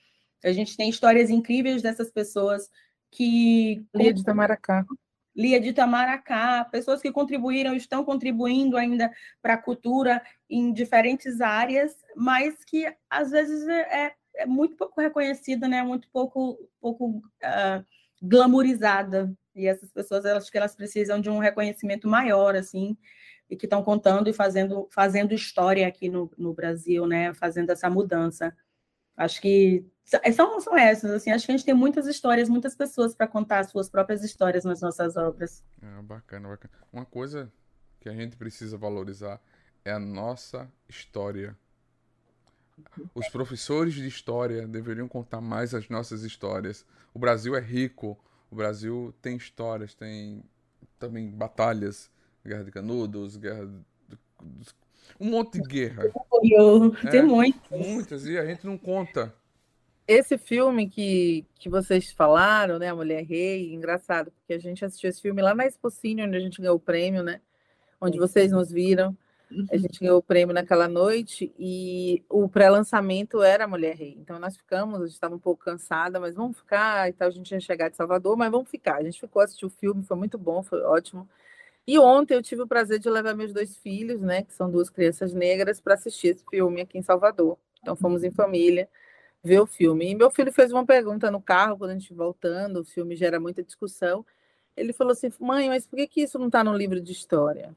A gente tem histórias incríveis dessas pessoas que. Lia de Tamaracá. Lia de Tamaracá, pessoas que contribuíram, estão contribuindo ainda para a cultura em diferentes áreas, mas que às vezes é, é, é muito pouco reconhecida, né? muito pouco, pouco uh, glamourizada. E essas pessoas, acho que elas precisam de um reconhecimento maior, assim, e que estão contando e fazendo, fazendo história aqui no, no Brasil, né? Fazendo essa mudança. Acho que são, são essas, assim, acho que a gente tem muitas histórias, muitas pessoas para contar as suas próprias histórias nas nossas obras. É, bacana, bacana. Uma coisa que a gente precisa valorizar é a nossa história. Os professores de história deveriam contar mais as nossas histórias. O Brasil é rico, o Brasil tem histórias, tem também batalhas, Guerra de Canudos, Guerra. De... Um monte de guerra. Tem é, muitas. Muitas, e a gente não conta. Esse filme que, que vocês falaram, né, A Mulher Rei, engraçado, porque a gente assistiu esse filme lá na Expocine, onde a gente ganhou o prêmio, né? Onde vocês nos viram. A uhum. gente ganhou o prêmio naquela noite e o pré-lançamento era a Mulher Rei. Então nós ficamos, a gente estava um pouco cansada, mas vamos ficar e tal. A gente ia chegar de Salvador, mas vamos ficar. A gente ficou, assistiu o filme, foi muito bom, foi ótimo. E ontem eu tive o prazer de levar meus dois filhos, né, que são duas crianças negras, para assistir esse filme aqui em Salvador. Então fomos em família ver o filme. E meu filho fez uma pergunta no carro quando a gente voltando, o filme gera muita discussão. Ele falou assim: "Mãe, mas por que que isso não está no livro de história?"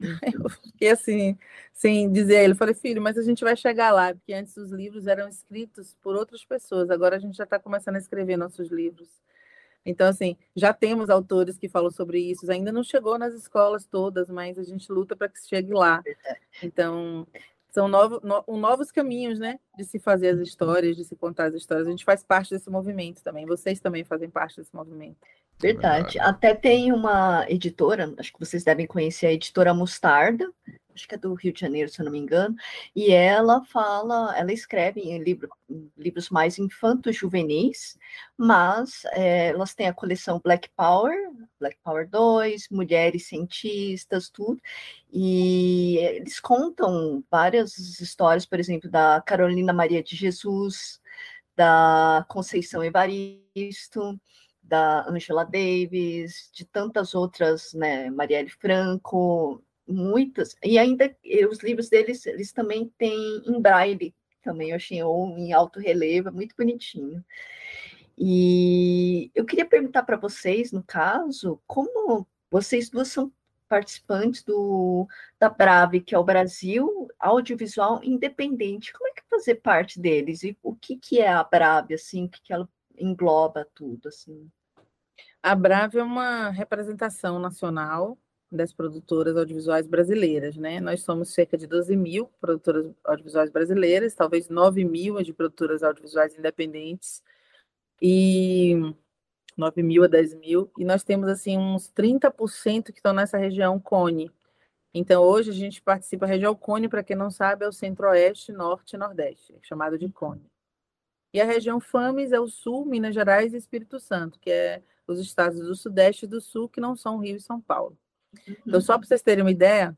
Eu fiquei assim, sem dizer a ele, falei, filho, mas a gente vai chegar lá, porque antes os livros eram escritos por outras pessoas, agora a gente já está começando a escrever nossos livros. Então, assim, já temos autores que falam sobre isso, ainda não chegou nas escolas todas, mas a gente luta para que chegue lá. Então, são novo, no, novos caminhos, né, de se fazer as histórias, de se contar as histórias. A gente faz parte desse movimento também, vocês também fazem parte desse movimento. Verdade. Até tem uma editora, acho que vocês devem conhecer a editora Mostarda, acho que é do Rio de Janeiro, se eu não me engano, e ela fala, ela escreve em, livro, livros mais infantos juvenis, mas é, elas têm a coleção Black Power, Black Power 2, Mulheres Cientistas, tudo, e eles contam várias histórias, por exemplo, da Carolina Maria de Jesus, da Conceição Evaristo, da Angela Davis, de tantas outras, né, Marielle Franco, muitas, e ainda os livros deles, eles também têm em braille, também eu achei, ou em alto relevo, é muito bonitinho. E eu queria perguntar para vocês, no caso, como vocês duas são participantes do da Brave, que é o Brasil Audiovisual Independente. Como é que fazer parte deles? E o que, que é a Brave, assim, o que, que ela engloba tudo, assim? A Brave é uma representação nacional das produtoras audiovisuais brasileiras, né? Nós somos cerca de 12 mil produtoras audiovisuais brasileiras, talvez 9 mil de produtoras audiovisuais independentes, e 9 mil a 10 mil, e nós temos, assim, uns 30% que estão nessa região Cone. Então, hoje a gente participa, a região Cone, para quem não sabe, é o centro-oeste, norte e nordeste, é chamado de Cone. E a região FAMES é o sul, Minas Gerais e Espírito Santo, que é os estados do sudeste e do sul, que não são Rio e São Paulo. Então, só para vocês terem uma ideia,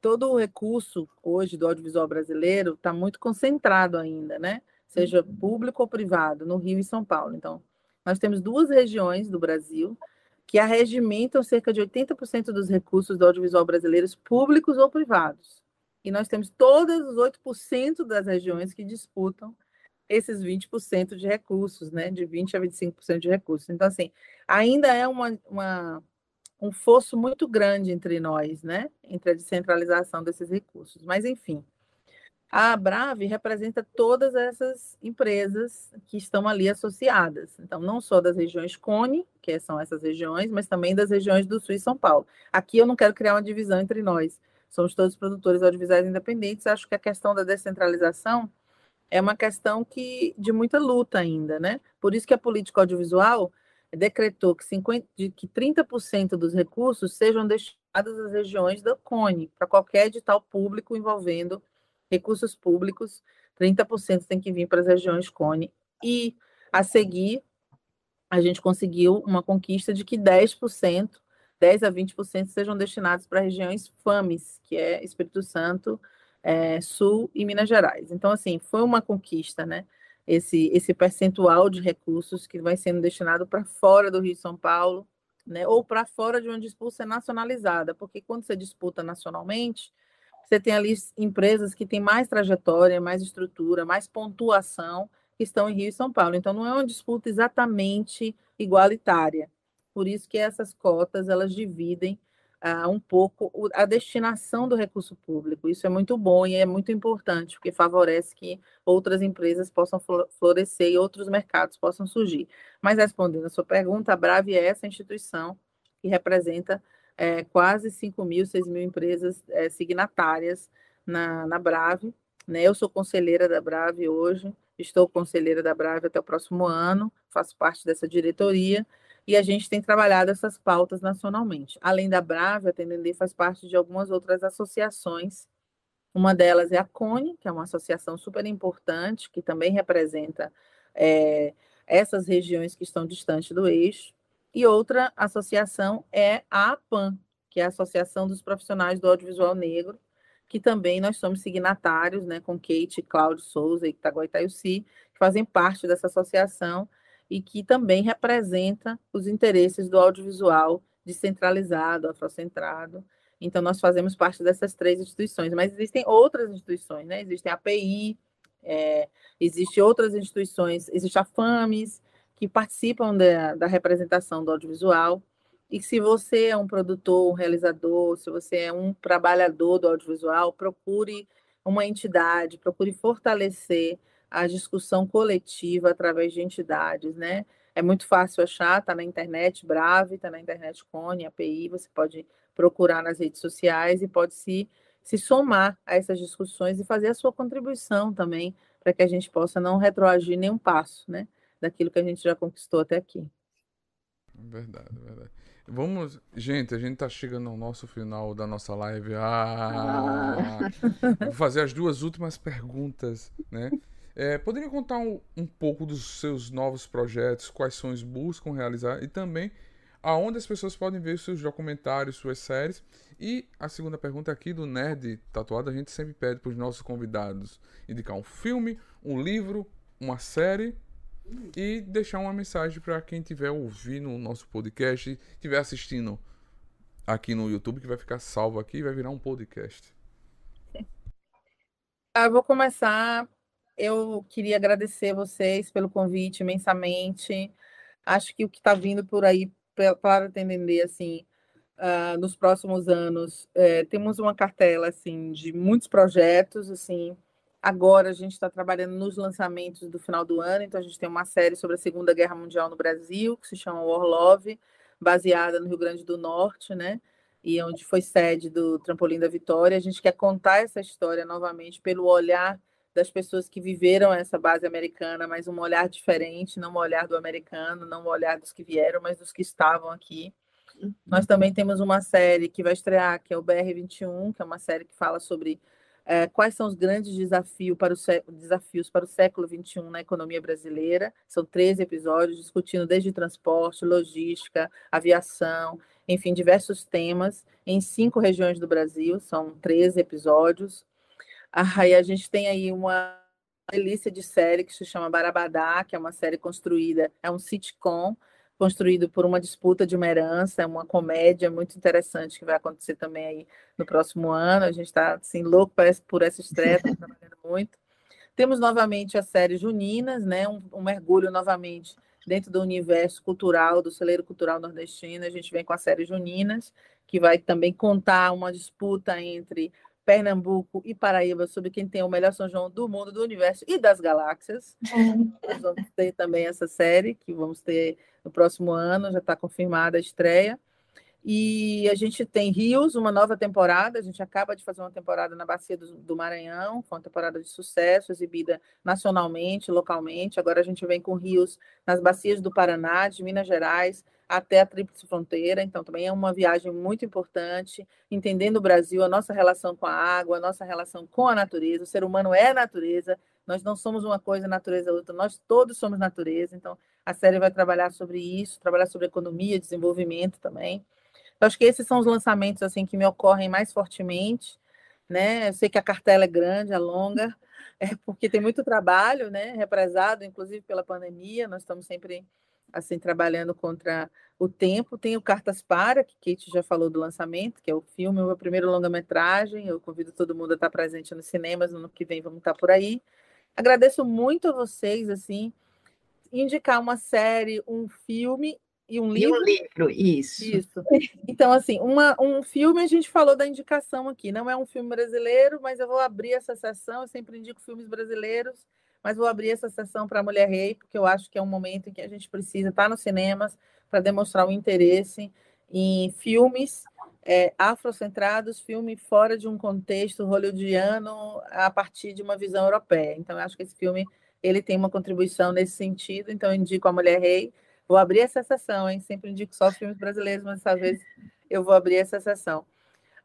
todo o recurso hoje do audiovisual brasileiro está muito concentrado ainda, né? Seja público ou privado, no Rio e São Paulo. Então, nós temos duas regiões do Brasil que arregimentam cerca de 80% dos recursos do audiovisual brasileiro, públicos ou privados. E nós temos todos os 8% das regiões que disputam esses 20% de recursos, né? De 20% a 25% de recursos. Então, assim, ainda é uma, uma um fosso muito grande entre nós, né? Entre a descentralização desses recursos. Mas, enfim, A Brave representa todas essas empresas que estão ali associadas. Então, não só das regiões Cone, que são essas regiões, mas também das regiões do Sul e São Paulo. Aqui eu não quero criar uma divisão entre nós. Somos todos produtores audiovisuais independentes. Acho que a questão da descentralização é uma questão que de muita luta ainda, né? Por isso que a política audiovisual decretou que, 50, que 30% dos recursos sejam destinados às regiões da CONE, para qualquer edital público envolvendo recursos públicos, 30% tem que vir para as regiões CONE. E, a seguir, a gente conseguiu uma conquista de que 10%, 10 a 20% sejam destinados para regiões FAMES, que é Espírito Santo, é, Sul e Minas Gerais. Então, assim, foi uma conquista, né? Esse, esse percentual de recursos que vai sendo destinado para fora do Rio de São Paulo, né? Ou para fora de uma disputa nacionalizada, porque quando você disputa nacionalmente, você tem ali empresas que têm mais trajetória, mais estrutura, mais pontuação, que estão em Rio e São Paulo. Então, não é uma disputa exatamente igualitária. Por isso que essas cotas, elas dividem uh, um pouco a destinação do recurso público. Isso é muito bom e é muito importante, porque favorece que outras empresas possam florescer e outros mercados possam surgir. Mas, respondendo a sua pergunta, a Brave é essa instituição que representa é, quase 5 mil, 6 mil empresas é, signatárias na, na Brave. Né? Eu sou conselheira da Brave hoje, estou conselheira da Brave até o próximo ano, faço parte dessa diretoria e a gente tem trabalhado essas pautas nacionalmente. Além da Brave, a TND faz parte de algumas outras associações. Uma delas é a CONE, que é uma associação super importante, que também representa é, essas regiões que estão distantes do eixo. E outra associação é a APAN, que é a Associação dos Profissionais do Audiovisual Negro, que também nós somos signatários, né, com Kate, Cláudio Souza e Itaguai Itaiuci, que fazem parte dessa associação e que também representa os interesses do audiovisual descentralizado, afrocentrado. Então, nós fazemos parte dessas três instituições, mas existem outras instituições, né? Existe a API, é, existe outras instituições, existe a FAMES, que participam da, da representação do audiovisual. E se você é um produtor, um realizador, se você é um trabalhador do audiovisual, procure uma entidade, procure fortalecer a discussão coletiva através de entidades, né? É muito fácil achar, está na internet Brave, está na internet Cone, API, você pode procurar nas redes sociais e pode se, se somar a essas discussões e fazer a sua contribuição também, para que a gente possa não retroagir nenhum passo, né? daquilo que a gente já conquistou até aqui. Verdade, verdade. Vamos, gente, a gente tá chegando ao nosso final da nossa live. Ah, ah. Vou fazer as duas últimas perguntas, né? É, poderia contar um, um, pouco dos seus novos projetos, quais são os buscam realizar e também aonde as pessoas podem ver seus documentários, suas séries. E a segunda pergunta aqui do Nerd Tatuado, a gente sempre pede para os nossos convidados indicar um filme, um livro, uma série e deixar uma mensagem para quem estiver ouvindo o nosso podcast, estiver assistindo aqui no YouTube, que vai ficar salvo aqui e vai virar um podcast. Ah, eu vou começar. Eu queria agradecer vocês pelo convite imensamente. Acho que o que está vindo por aí, para entender, assim, uh, nos próximos anos, é, temos uma cartela assim de muitos projetos, assim, Agora a gente está trabalhando nos lançamentos do final do ano, então a gente tem uma série sobre a Segunda Guerra Mundial no Brasil, que se chama War Love, baseada no Rio Grande do Norte, né? E onde foi sede do Trampolim da Vitória. A gente quer contar essa história novamente pelo olhar das pessoas que viveram essa base americana, mas um olhar diferente, não um olhar do americano, não um olhar dos que vieram, mas dos que estavam aqui. Uhum. Nós também temos uma série que vai estrear, que é o BR21, que é uma série que fala sobre é, quais são os grandes desafios para, o desafios para o século XXI na economia brasileira. São 13 episódios discutindo desde transporte, logística, aviação, enfim, diversos temas em cinco regiões do Brasil. São 13 episódios. Aí a gente tem aí uma delícia de série que se chama Barabadá, que é uma série construída, é um sitcom construído por uma disputa de uma herança, é uma comédia muito interessante que vai acontecer também aí no próximo ano. A gente está assim louco por essa estreia, tá trabalhando muito. Temos novamente a série Juninas, né? Um, um, mergulho novamente dentro do universo cultural do celeiro cultural nordestino. A gente vem com a série Juninas, que vai também contar uma disputa entre Pernambuco e Paraíba sobre quem tem o melhor São João do mundo, do universo e das galáxias. Uhum. Nós vamos ter também essa série, que vamos ter no próximo ano, já está confirmada a estreia. E a gente tem Rios, uma nova temporada. A gente acaba de fazer uma temporada na Bacia do, do, Maranhão, foi uma temporada de sucesso, exibida nacionalmente, localmente. Agora a gente vem com Rios nas bacias do Paraná, de Minas Gerais, até a Tríplice Fronteira. Então, também é uma viagem muito importante, entendendo o Brasil, a nossa relação com a água, a nossa relação com a natureza. O ser humano é natureza, nós não somos uma coisa, natureza outra, nós todos somos natureza. Então, a série vai trabalhar sobre isso, trabalhar sobre economia, desenvolvimento também. Eu acho que esses são os lançamentos assim que me ocorrem mais fortemente, né? Eu sei que a cartela é grande, é longa, é porque tem muito trabalho, né? Represado, inclusive pela pandemia, nós estamos sempre assim trabalhando contra o tempo. Tem o Cartas para, que Kate já falou do lançamento, que é o filme, o meu primeiro longa-metragem. Eu convido todo mundo a estar presente nos cinemas no ano que vem, vamos estar por aí. Agradeço muito a vocês, assim, indicar uma série, um filme e um livro. E um livro, isso. Isso. Então, assim, uma, um filme, a gente falou da indicação aqui. Não é um filme brasileiro, mas eu vou abrir essa sessão. Eu sempre indico filmes brasileiros, mas vou abrir essa sessão para a Mulher Rei, porque eu acho que é um momento em que a gente precisa estar nos cinemas para demonstrar o interesse em filmes é, afrocentrados, filme fora de um contexto hollywoodiano a partir de uma visão europeia. Então, eu acho que esse filme ele tem uma contribuição nesse sentido. Então, eu indico a Mulher Rei Vou abrir essa sessão, hein? Sempre indico só filmes brasileiros, mas dessa vez eu vou abrir essa sessão.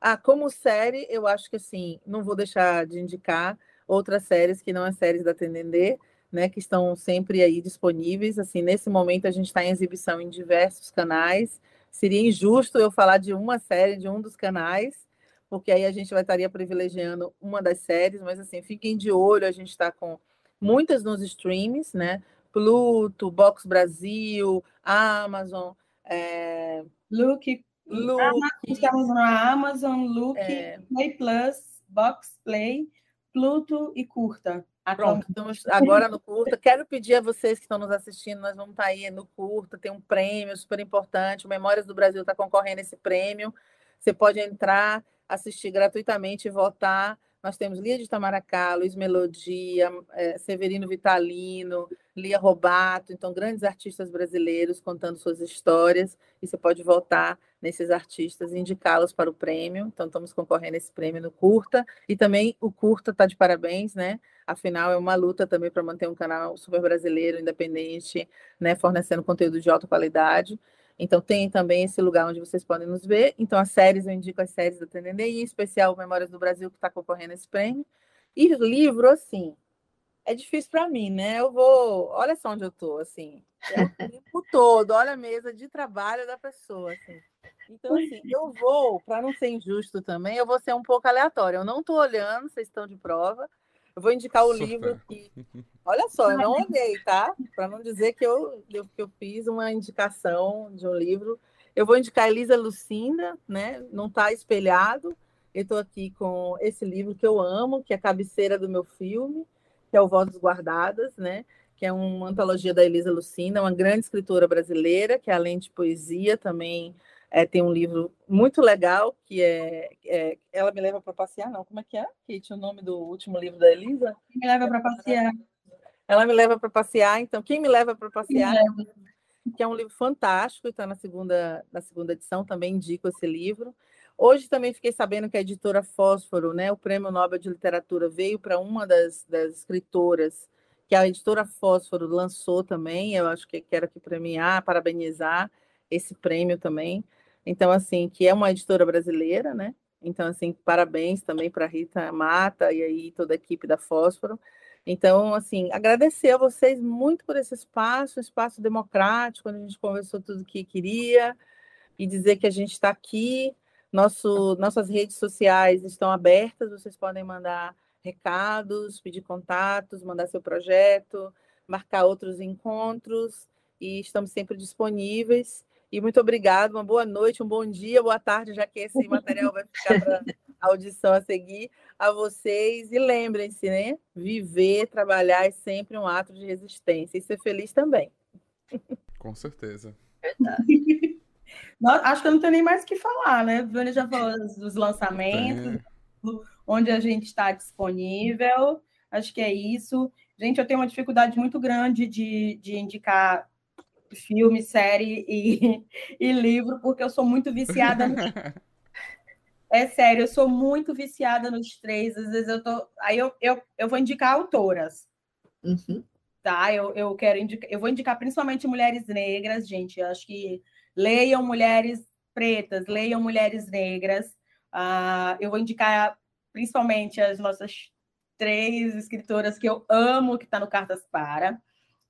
Ah, como série, eu acho que assim, não vou deixar de indicar outras séries que não é séries da Tendendê, né, que estão sempre aí disponíveis. Assim, nesse momento a gente está em exibição em diversos canais. Seria injusto eu falar de uma série de um dos canais, porque aí a gente vai estaria privilegiando uma das séries, mas assim, fiquem de olho, a gente está com muitas nos streams, né? Pluto, Box Brasil, Amazon, é... Look, Look. estamos na Amazon, Look, é... Play Plus, Box Play, Pluto e Curta. Pronto, estamos agora no Curta. Quero pedir a vocês que estão nos assistindo, nós vamos estar tá aí no Curta, tem um prêmio super importante, o Memórias do Brasil está concorrendo a esse prêmio. Você pode entrar, assistir gratuitamente e votar. Nós temos Lia de Tamaracá, Luiz Melodia, é, Severino Vitalino, Lia Robato, então grandes artistas brasileiros contando suas histórias, e você pode voltar nesses artistas e indicá-los para o prêmio. Então estamos concorrendo a esse prêmio no Curta, e também o Curta está de parabéns, né? Afinal, é uma luta também para manter um canal super brasileiro, independente, né? fornecendo conteúdo de alta qualidade. Então tem também esse lugar onde vocês podem nos ver. Então as séries, eu indico as séries da e em especial Memórias do Brasil, que está concorrendo a esse prêmio. E livro, assim, é difícil para mim, né? Eu vou. Olha só onde eu estou, assim. É o tempo todo, olha a mesa de trabalho da pessoa, assim. Então, assim, eu vou, para não ser injusto também, eu vou ser um pouco aleatório. Eu não estou olhando, vocês estão de prova. Eu vou indicar o Super. livro que. Olha só, eu não olhei, tá? Para não dizer que eu, eu, que eu fiz uma indicação de um livro. Eu vou indicar Elisa Lucinda, né? Não está espelhado. Eu estou aqui com esse livro que eu amo, que é a cabeceira do meu filme que é o Vozes Guardadas, né? que é uma antologia da Elisa Lucina, uma grande escritora brasileira, que além de poesia também é, tem um livro muito legal, que é, é Ela Me Leva para Passear, não, como é que é, Kate, o nome do último livro da Elisa? Me Leva para Passear. Ela Me Leva para Passear, então, Quem Me Leva para Passear, que é um livro fantástico, está na segunda, na segunda edição, também indico esse livro. Hoje também fiquei sabendo que a editora Fósforo, né, o Prêmio Nobel de Literatura, veio para uma das, das escritoras que a editora Fósforo lançou também. Eu acho que quero aqui premiar, parabenizar esse prêmio também. Então, assim, que é uma editora brasileira, né? Então, assim, parabéns também para Rita Mata e aí toda a equipe da Fósforo. Então, assim, agradecer a vocês muito por esse espaço, um espaço democrático, onde a gente conversou tudo o que queria, e dizer que a gente está aqui nosso, nossas redes sociais estão abertas, vocês podem mandar recados, pedir contatos, mandar seu projeto, marcar outros encontros e estamos sempre disponíveis. E muito obrigado, uma boa noite, um bom dia, boa tarde, já que esse material vai ficar para audição a seguir a vocês. E lembrem-se, né? Viver, trabalhar é sempre um ato de resistência e ser feliz também. Com certeza. Verdade. Acho que eu não tenho nem mais o que falar, né? O Vânia já falou dos lançamentos, onde a gente está disponível. Acho que é isso. Gente, eu tenho uma dificuldade muito grande de, de indicar filme, série e, e livro, porque eu sou muito viciada. No... É sério, eu sou muito viciada nos três. Às vezes eu tô. Aí eu, eu, eu vou indicar autoras. Uhum. Tá? Eu, eu quero indicar, eu vou indicar principalmente mulheres negras, gente. Eu acho que leiam mulheres pretas, leiam mulheres negras. Uh, eu vou indicar principalmente as nossas três escritoras que eu amo, que está no Cartas Para,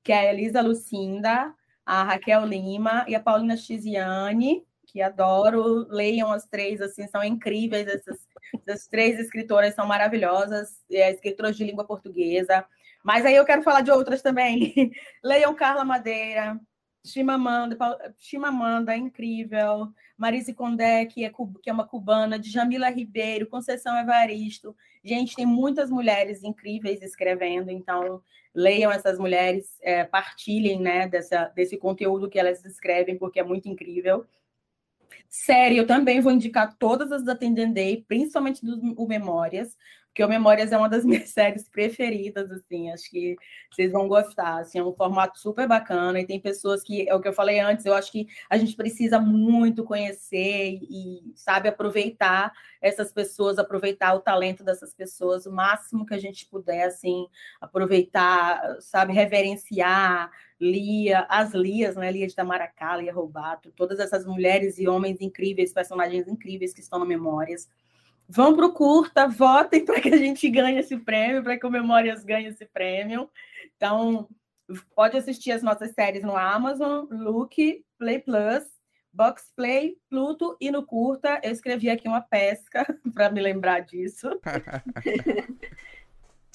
que é a Elisa Lucinda, a Raquel Lima e a Paulina Chiziane, que adoro. Leiam as três, assim, são incríveis. Essas, essas três escritoras são maravilhosas, é, escritoras de língua portuguesa. Mas aí eu quero falar de outras também. Leiam Carla Madeira, Chimamanda, Chimamanda, incrível. Marise Condé, que é, que é uma cubana, Djamila Ribeiro, Conceição Evaristo. Gente, tem muitas mulheres incríveis escrevendo, então leiam essas mulheres, é, partilhem né, dessa, desse conteúdo que elas escrevem, porque é muito incrível. Série, eu também vou indicar todas as da Tendendei, principalmente do Memórias, porque o Memórias é uma das minhas séries preferidas, assim, acho que vocês vão gostar, assim, é um formato super bacana, e tem pessoas que, é o que eu falei antes, eu acho que a gente precisa muito conhecer e, sabe, aproveitar essas pessoas, aproveitar o talento dessas pessoas, o máximo que a gente puder, assim, aproveitar, sabe, reverenciar, Lia, as Lias, né, Lia de Tamaracá, Lia Roubato, todas essas mulheres e homens incríveis, personagens incríveis que estão no Memórias, Vão para o curta, votem para que a gente ganhe esse prêmio, para que o Memórias ganhe esse prêmio. Então, pode assistir as nossas séries no Amazon, Look, Play Plus, Box Play, Pluto e no curta. Eu escrevi aqui uma pesca para me lembrar disso.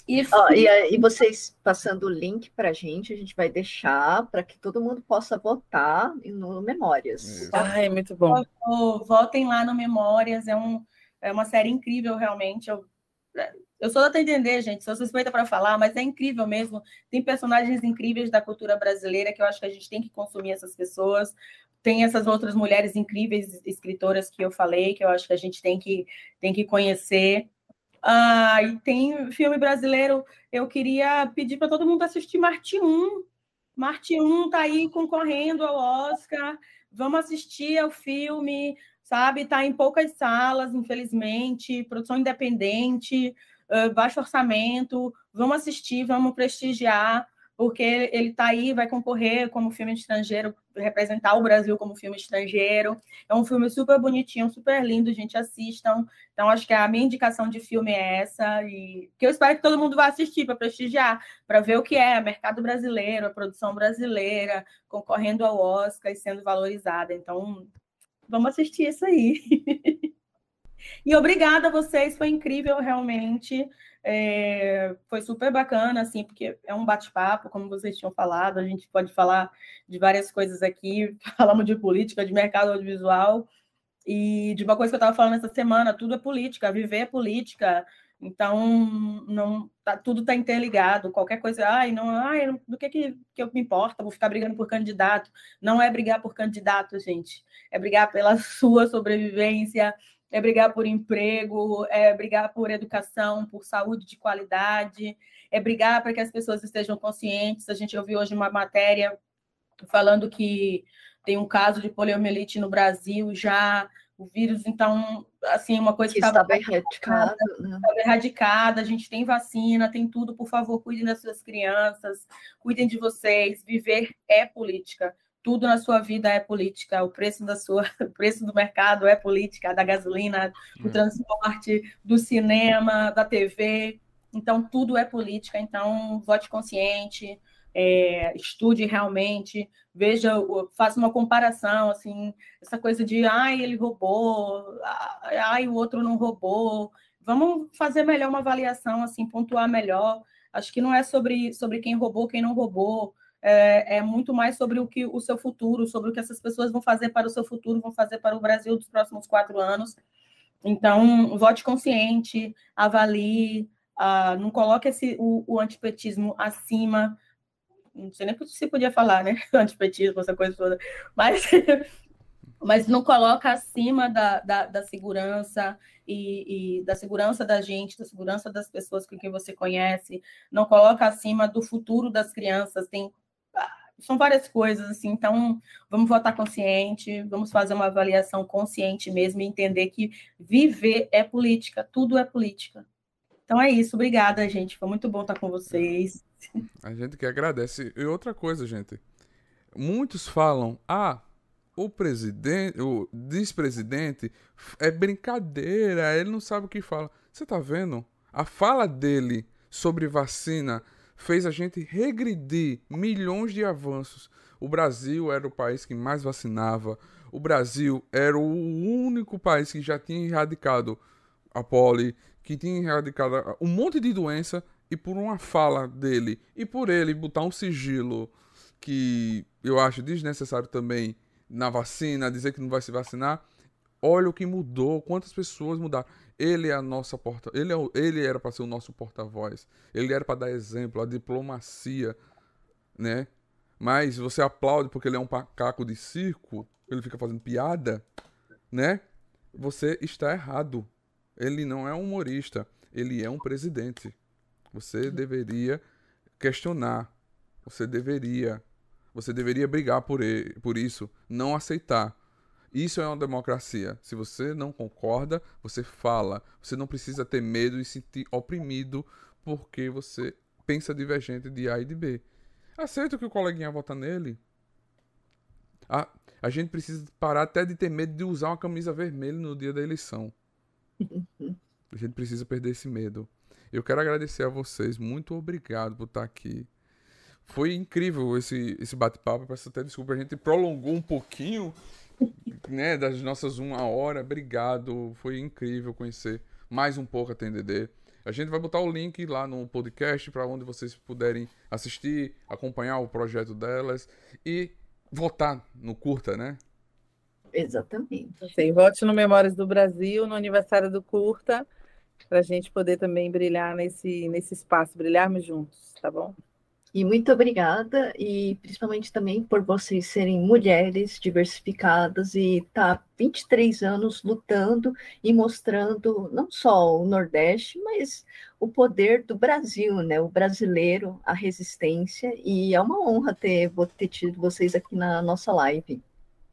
E, oh, e, e, vocês passando o link para a gente, a gente vai deixar para que todo mundo possa votar no Memórias. Ai, muito bom. Votem lá no Memórias, é um, é uma série incrível, realmente. Eu, eu sou até entender, gente, sou suspeita para falar, mas é incrível mesmo. Tem personagens incríveis da cultura brasileira que eu acho que a gente tem que consumir essas pessoas. Tem essas outras mulheres incríveis escritoras que eu falei, que eu acho que a gente tem que, tem que conhecer. Ah, e tem filme brasileiro, eu queria pedir para todo mundo assistir Marte 1. Marte 1 está aí concorrendo ao Oscar. Vamos assistir ao filme sabe? Está em poucas salas, infelizmente, produção independente, baixo orçamento. Vamos assistir, vamos prestigiar, porque ele está aí, vai concorrer como filme estrangeiro, representar o Brasil como filme estrangeiro. É um filme super bonitinho, super lindo, gente, assistam. Então, acho que a minha indicação de filme é essa, e que eu espero que todo mundo vá assistir para prestigiar, para ver o que é mercado brasileiro, a produção brasileira, concorrendo ao Oscar e sendo valorizada. Então, Vamos assistir isso aí. e obrigada a vocês, foi incrível realmente. É, foi super bacana, assim, porque é um bate-papo, como vocês tinham falado, a gente pode falar de várias coisas aqui, falamos de política, de mercado audiovisual, e de uma coisa que eu estava falando essa semana, tudo é política, viver é política, então não tá, tudo está interligado, qualquer coisa, ai, não, ai, do que, que, que eu me importa, vou ficar brigando por candidato. Não é brigar por candidato, gente, é brigar pela sua sobrevivência, é brigar por emprego, é brigar por educação, por saúde de qualidade, é brigar para que as pessoas estejam conscientes. A gente ouviu hoje uma matéria falando que tem um caso de poliomielite no Brasil já, o vírus, então, assim, uma coisa que, estava erradicada, né? erradicada, a gente tem vacina, tem tudo, por favor, cuidem das suas crianças, cuidem de vocês, viver é política, tudo na sua vida é política, o preço da sua, o preço do mercado é política, da gasolina, do é. transporte, do cinema, da TV, então tudo é política, então vote consciente, é, estude realmente, veja, faça uma comparação, assim, essa coisa de, ai, ele roubou, ai, o outro não roubou. Vamos fazer melhor uma avaliação, assim, pontuar melhor. Acho que não é sobre, sobre quem roubou, quem não roubou, é, é, muito mais sobre o que o seu futuro, sobre o que essas pessoas vão fazer para o seu futuro, vão fazer para o Brasil dos próximos quatro anos. Então, vote consciente, avalie, uh, não coloque esse, o, o antipetismo acima não sei nem se podia falar, né? Antipetismo, essa coisa toda. Mas mas não coloca acima da, da, da segurança e, e, da segurança da gente, da segurança das pessoas com quem você conhece, não coloca acima do futuro das crianças, tem são várias coisas assim, então vamos votar consciente, vamos fazer uma avaliação consciente mesmo e entender que viver é política, tudo é política. Então é isso, obrigada, gente. Foi muito bom estar com vocês. A gente que agradece. E outra coisa, gente. Muitos falam: "Ah, o presidente, o vice-presidente é brincadeira, ele não sabe o que fala. Você tá vendo? A fala dele sobre vacina fez a gente regredir milhões de avanços. O Brasil era o país que mais vacinava. O Brasil era o único país que já tinha erradicado a poli, que tinha erradicado um monte de doença e por uma fala dele e por ele botar um sigilo que eu acho desnecessário também na vacina, dizer que não vai se vacinar. Olha o que mudou, quantas pessoas mudaram. Ele é a nossa porta, ele, é, ele era para ser o nosso porta-voz. Ele era para dar exemplo, a diplomacia, né? Mas você aplaude porque ele é um macaco de circo, ele fica fazendo piada, né? Você está errado. Ele não é um humorista, ele é um presidente. Você deveria questionar. Você deveria. Você deveria brigar por, ele, por isso, não aceitar. Isso é uma democracia. Se você não concorda, você fala. Você não precisa ter medo e se sentir oprimido porque você pensa divergente de A e de B. Aceita que o coleguinha vota nele. A, a gente precisa parar até de ter medo de usar uma camisa vermelha no dia da eleição. A gente precisa perder esse medo. Eu quero agradecer a vocês. Muito obrigado por estar aqui. Foi incrível esse, esse bate-papo. Peço até desculpa, a gente prolongou um pouquinho né, das nossas uma hora. Obrigado, foi incrível conhecer mais um pouco a TNDD. A gente vai botar o link lá no podcast para onde vocês puderem assistir, acompanhar o projeto delas e votar no curta, né? Exatamente. Sim, vote no Memórias do Brasil, no aniversário do curta, para a gente poder também brilhar nesse, nesse espaço, brilharmos juntos, tá bom? E muito obrigada, e principalmente também por vocês serem mulheres diversificadas e estar tá 23 anos lutando e mostrando não só o Nordeste, mas o poder do Brasil, né? O brasileiro, a resistência, e é uma honra ter, ter tido vocês aqui na nossa live.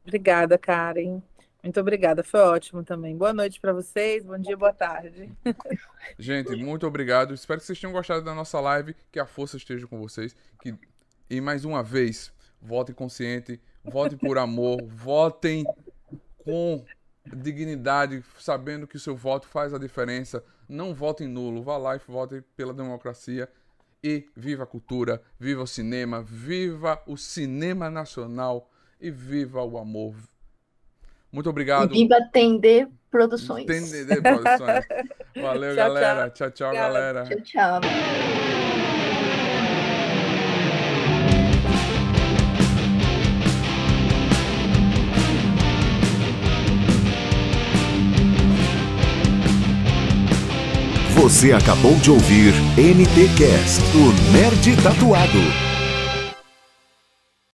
Obrigada, Karen. Muito obrigada, foi ótimo também. Boa noite para vocês, bom dia, boa tarde. Gente, muito obrigado. Espero que vocês tenham gostado da nossa live, que a força esteja com vocês. Que... E mais uma vez, votem consciente, votem por amor, votem com dignidade, sabendo que o seu voto faz a diferença. Não votem nulo, vá lá e votem pela democracia. E viva a cultura, viva o cinema, viva o cinema nacional e viva o amor. Muito obrigado. Viva Tender Produções. Tender Produções. Valeu, tchau, galera. Tchau, tchau, tchau galera. Tchau, tchau. Você acabou de ouvir NTcast, o Nerd Tatuado.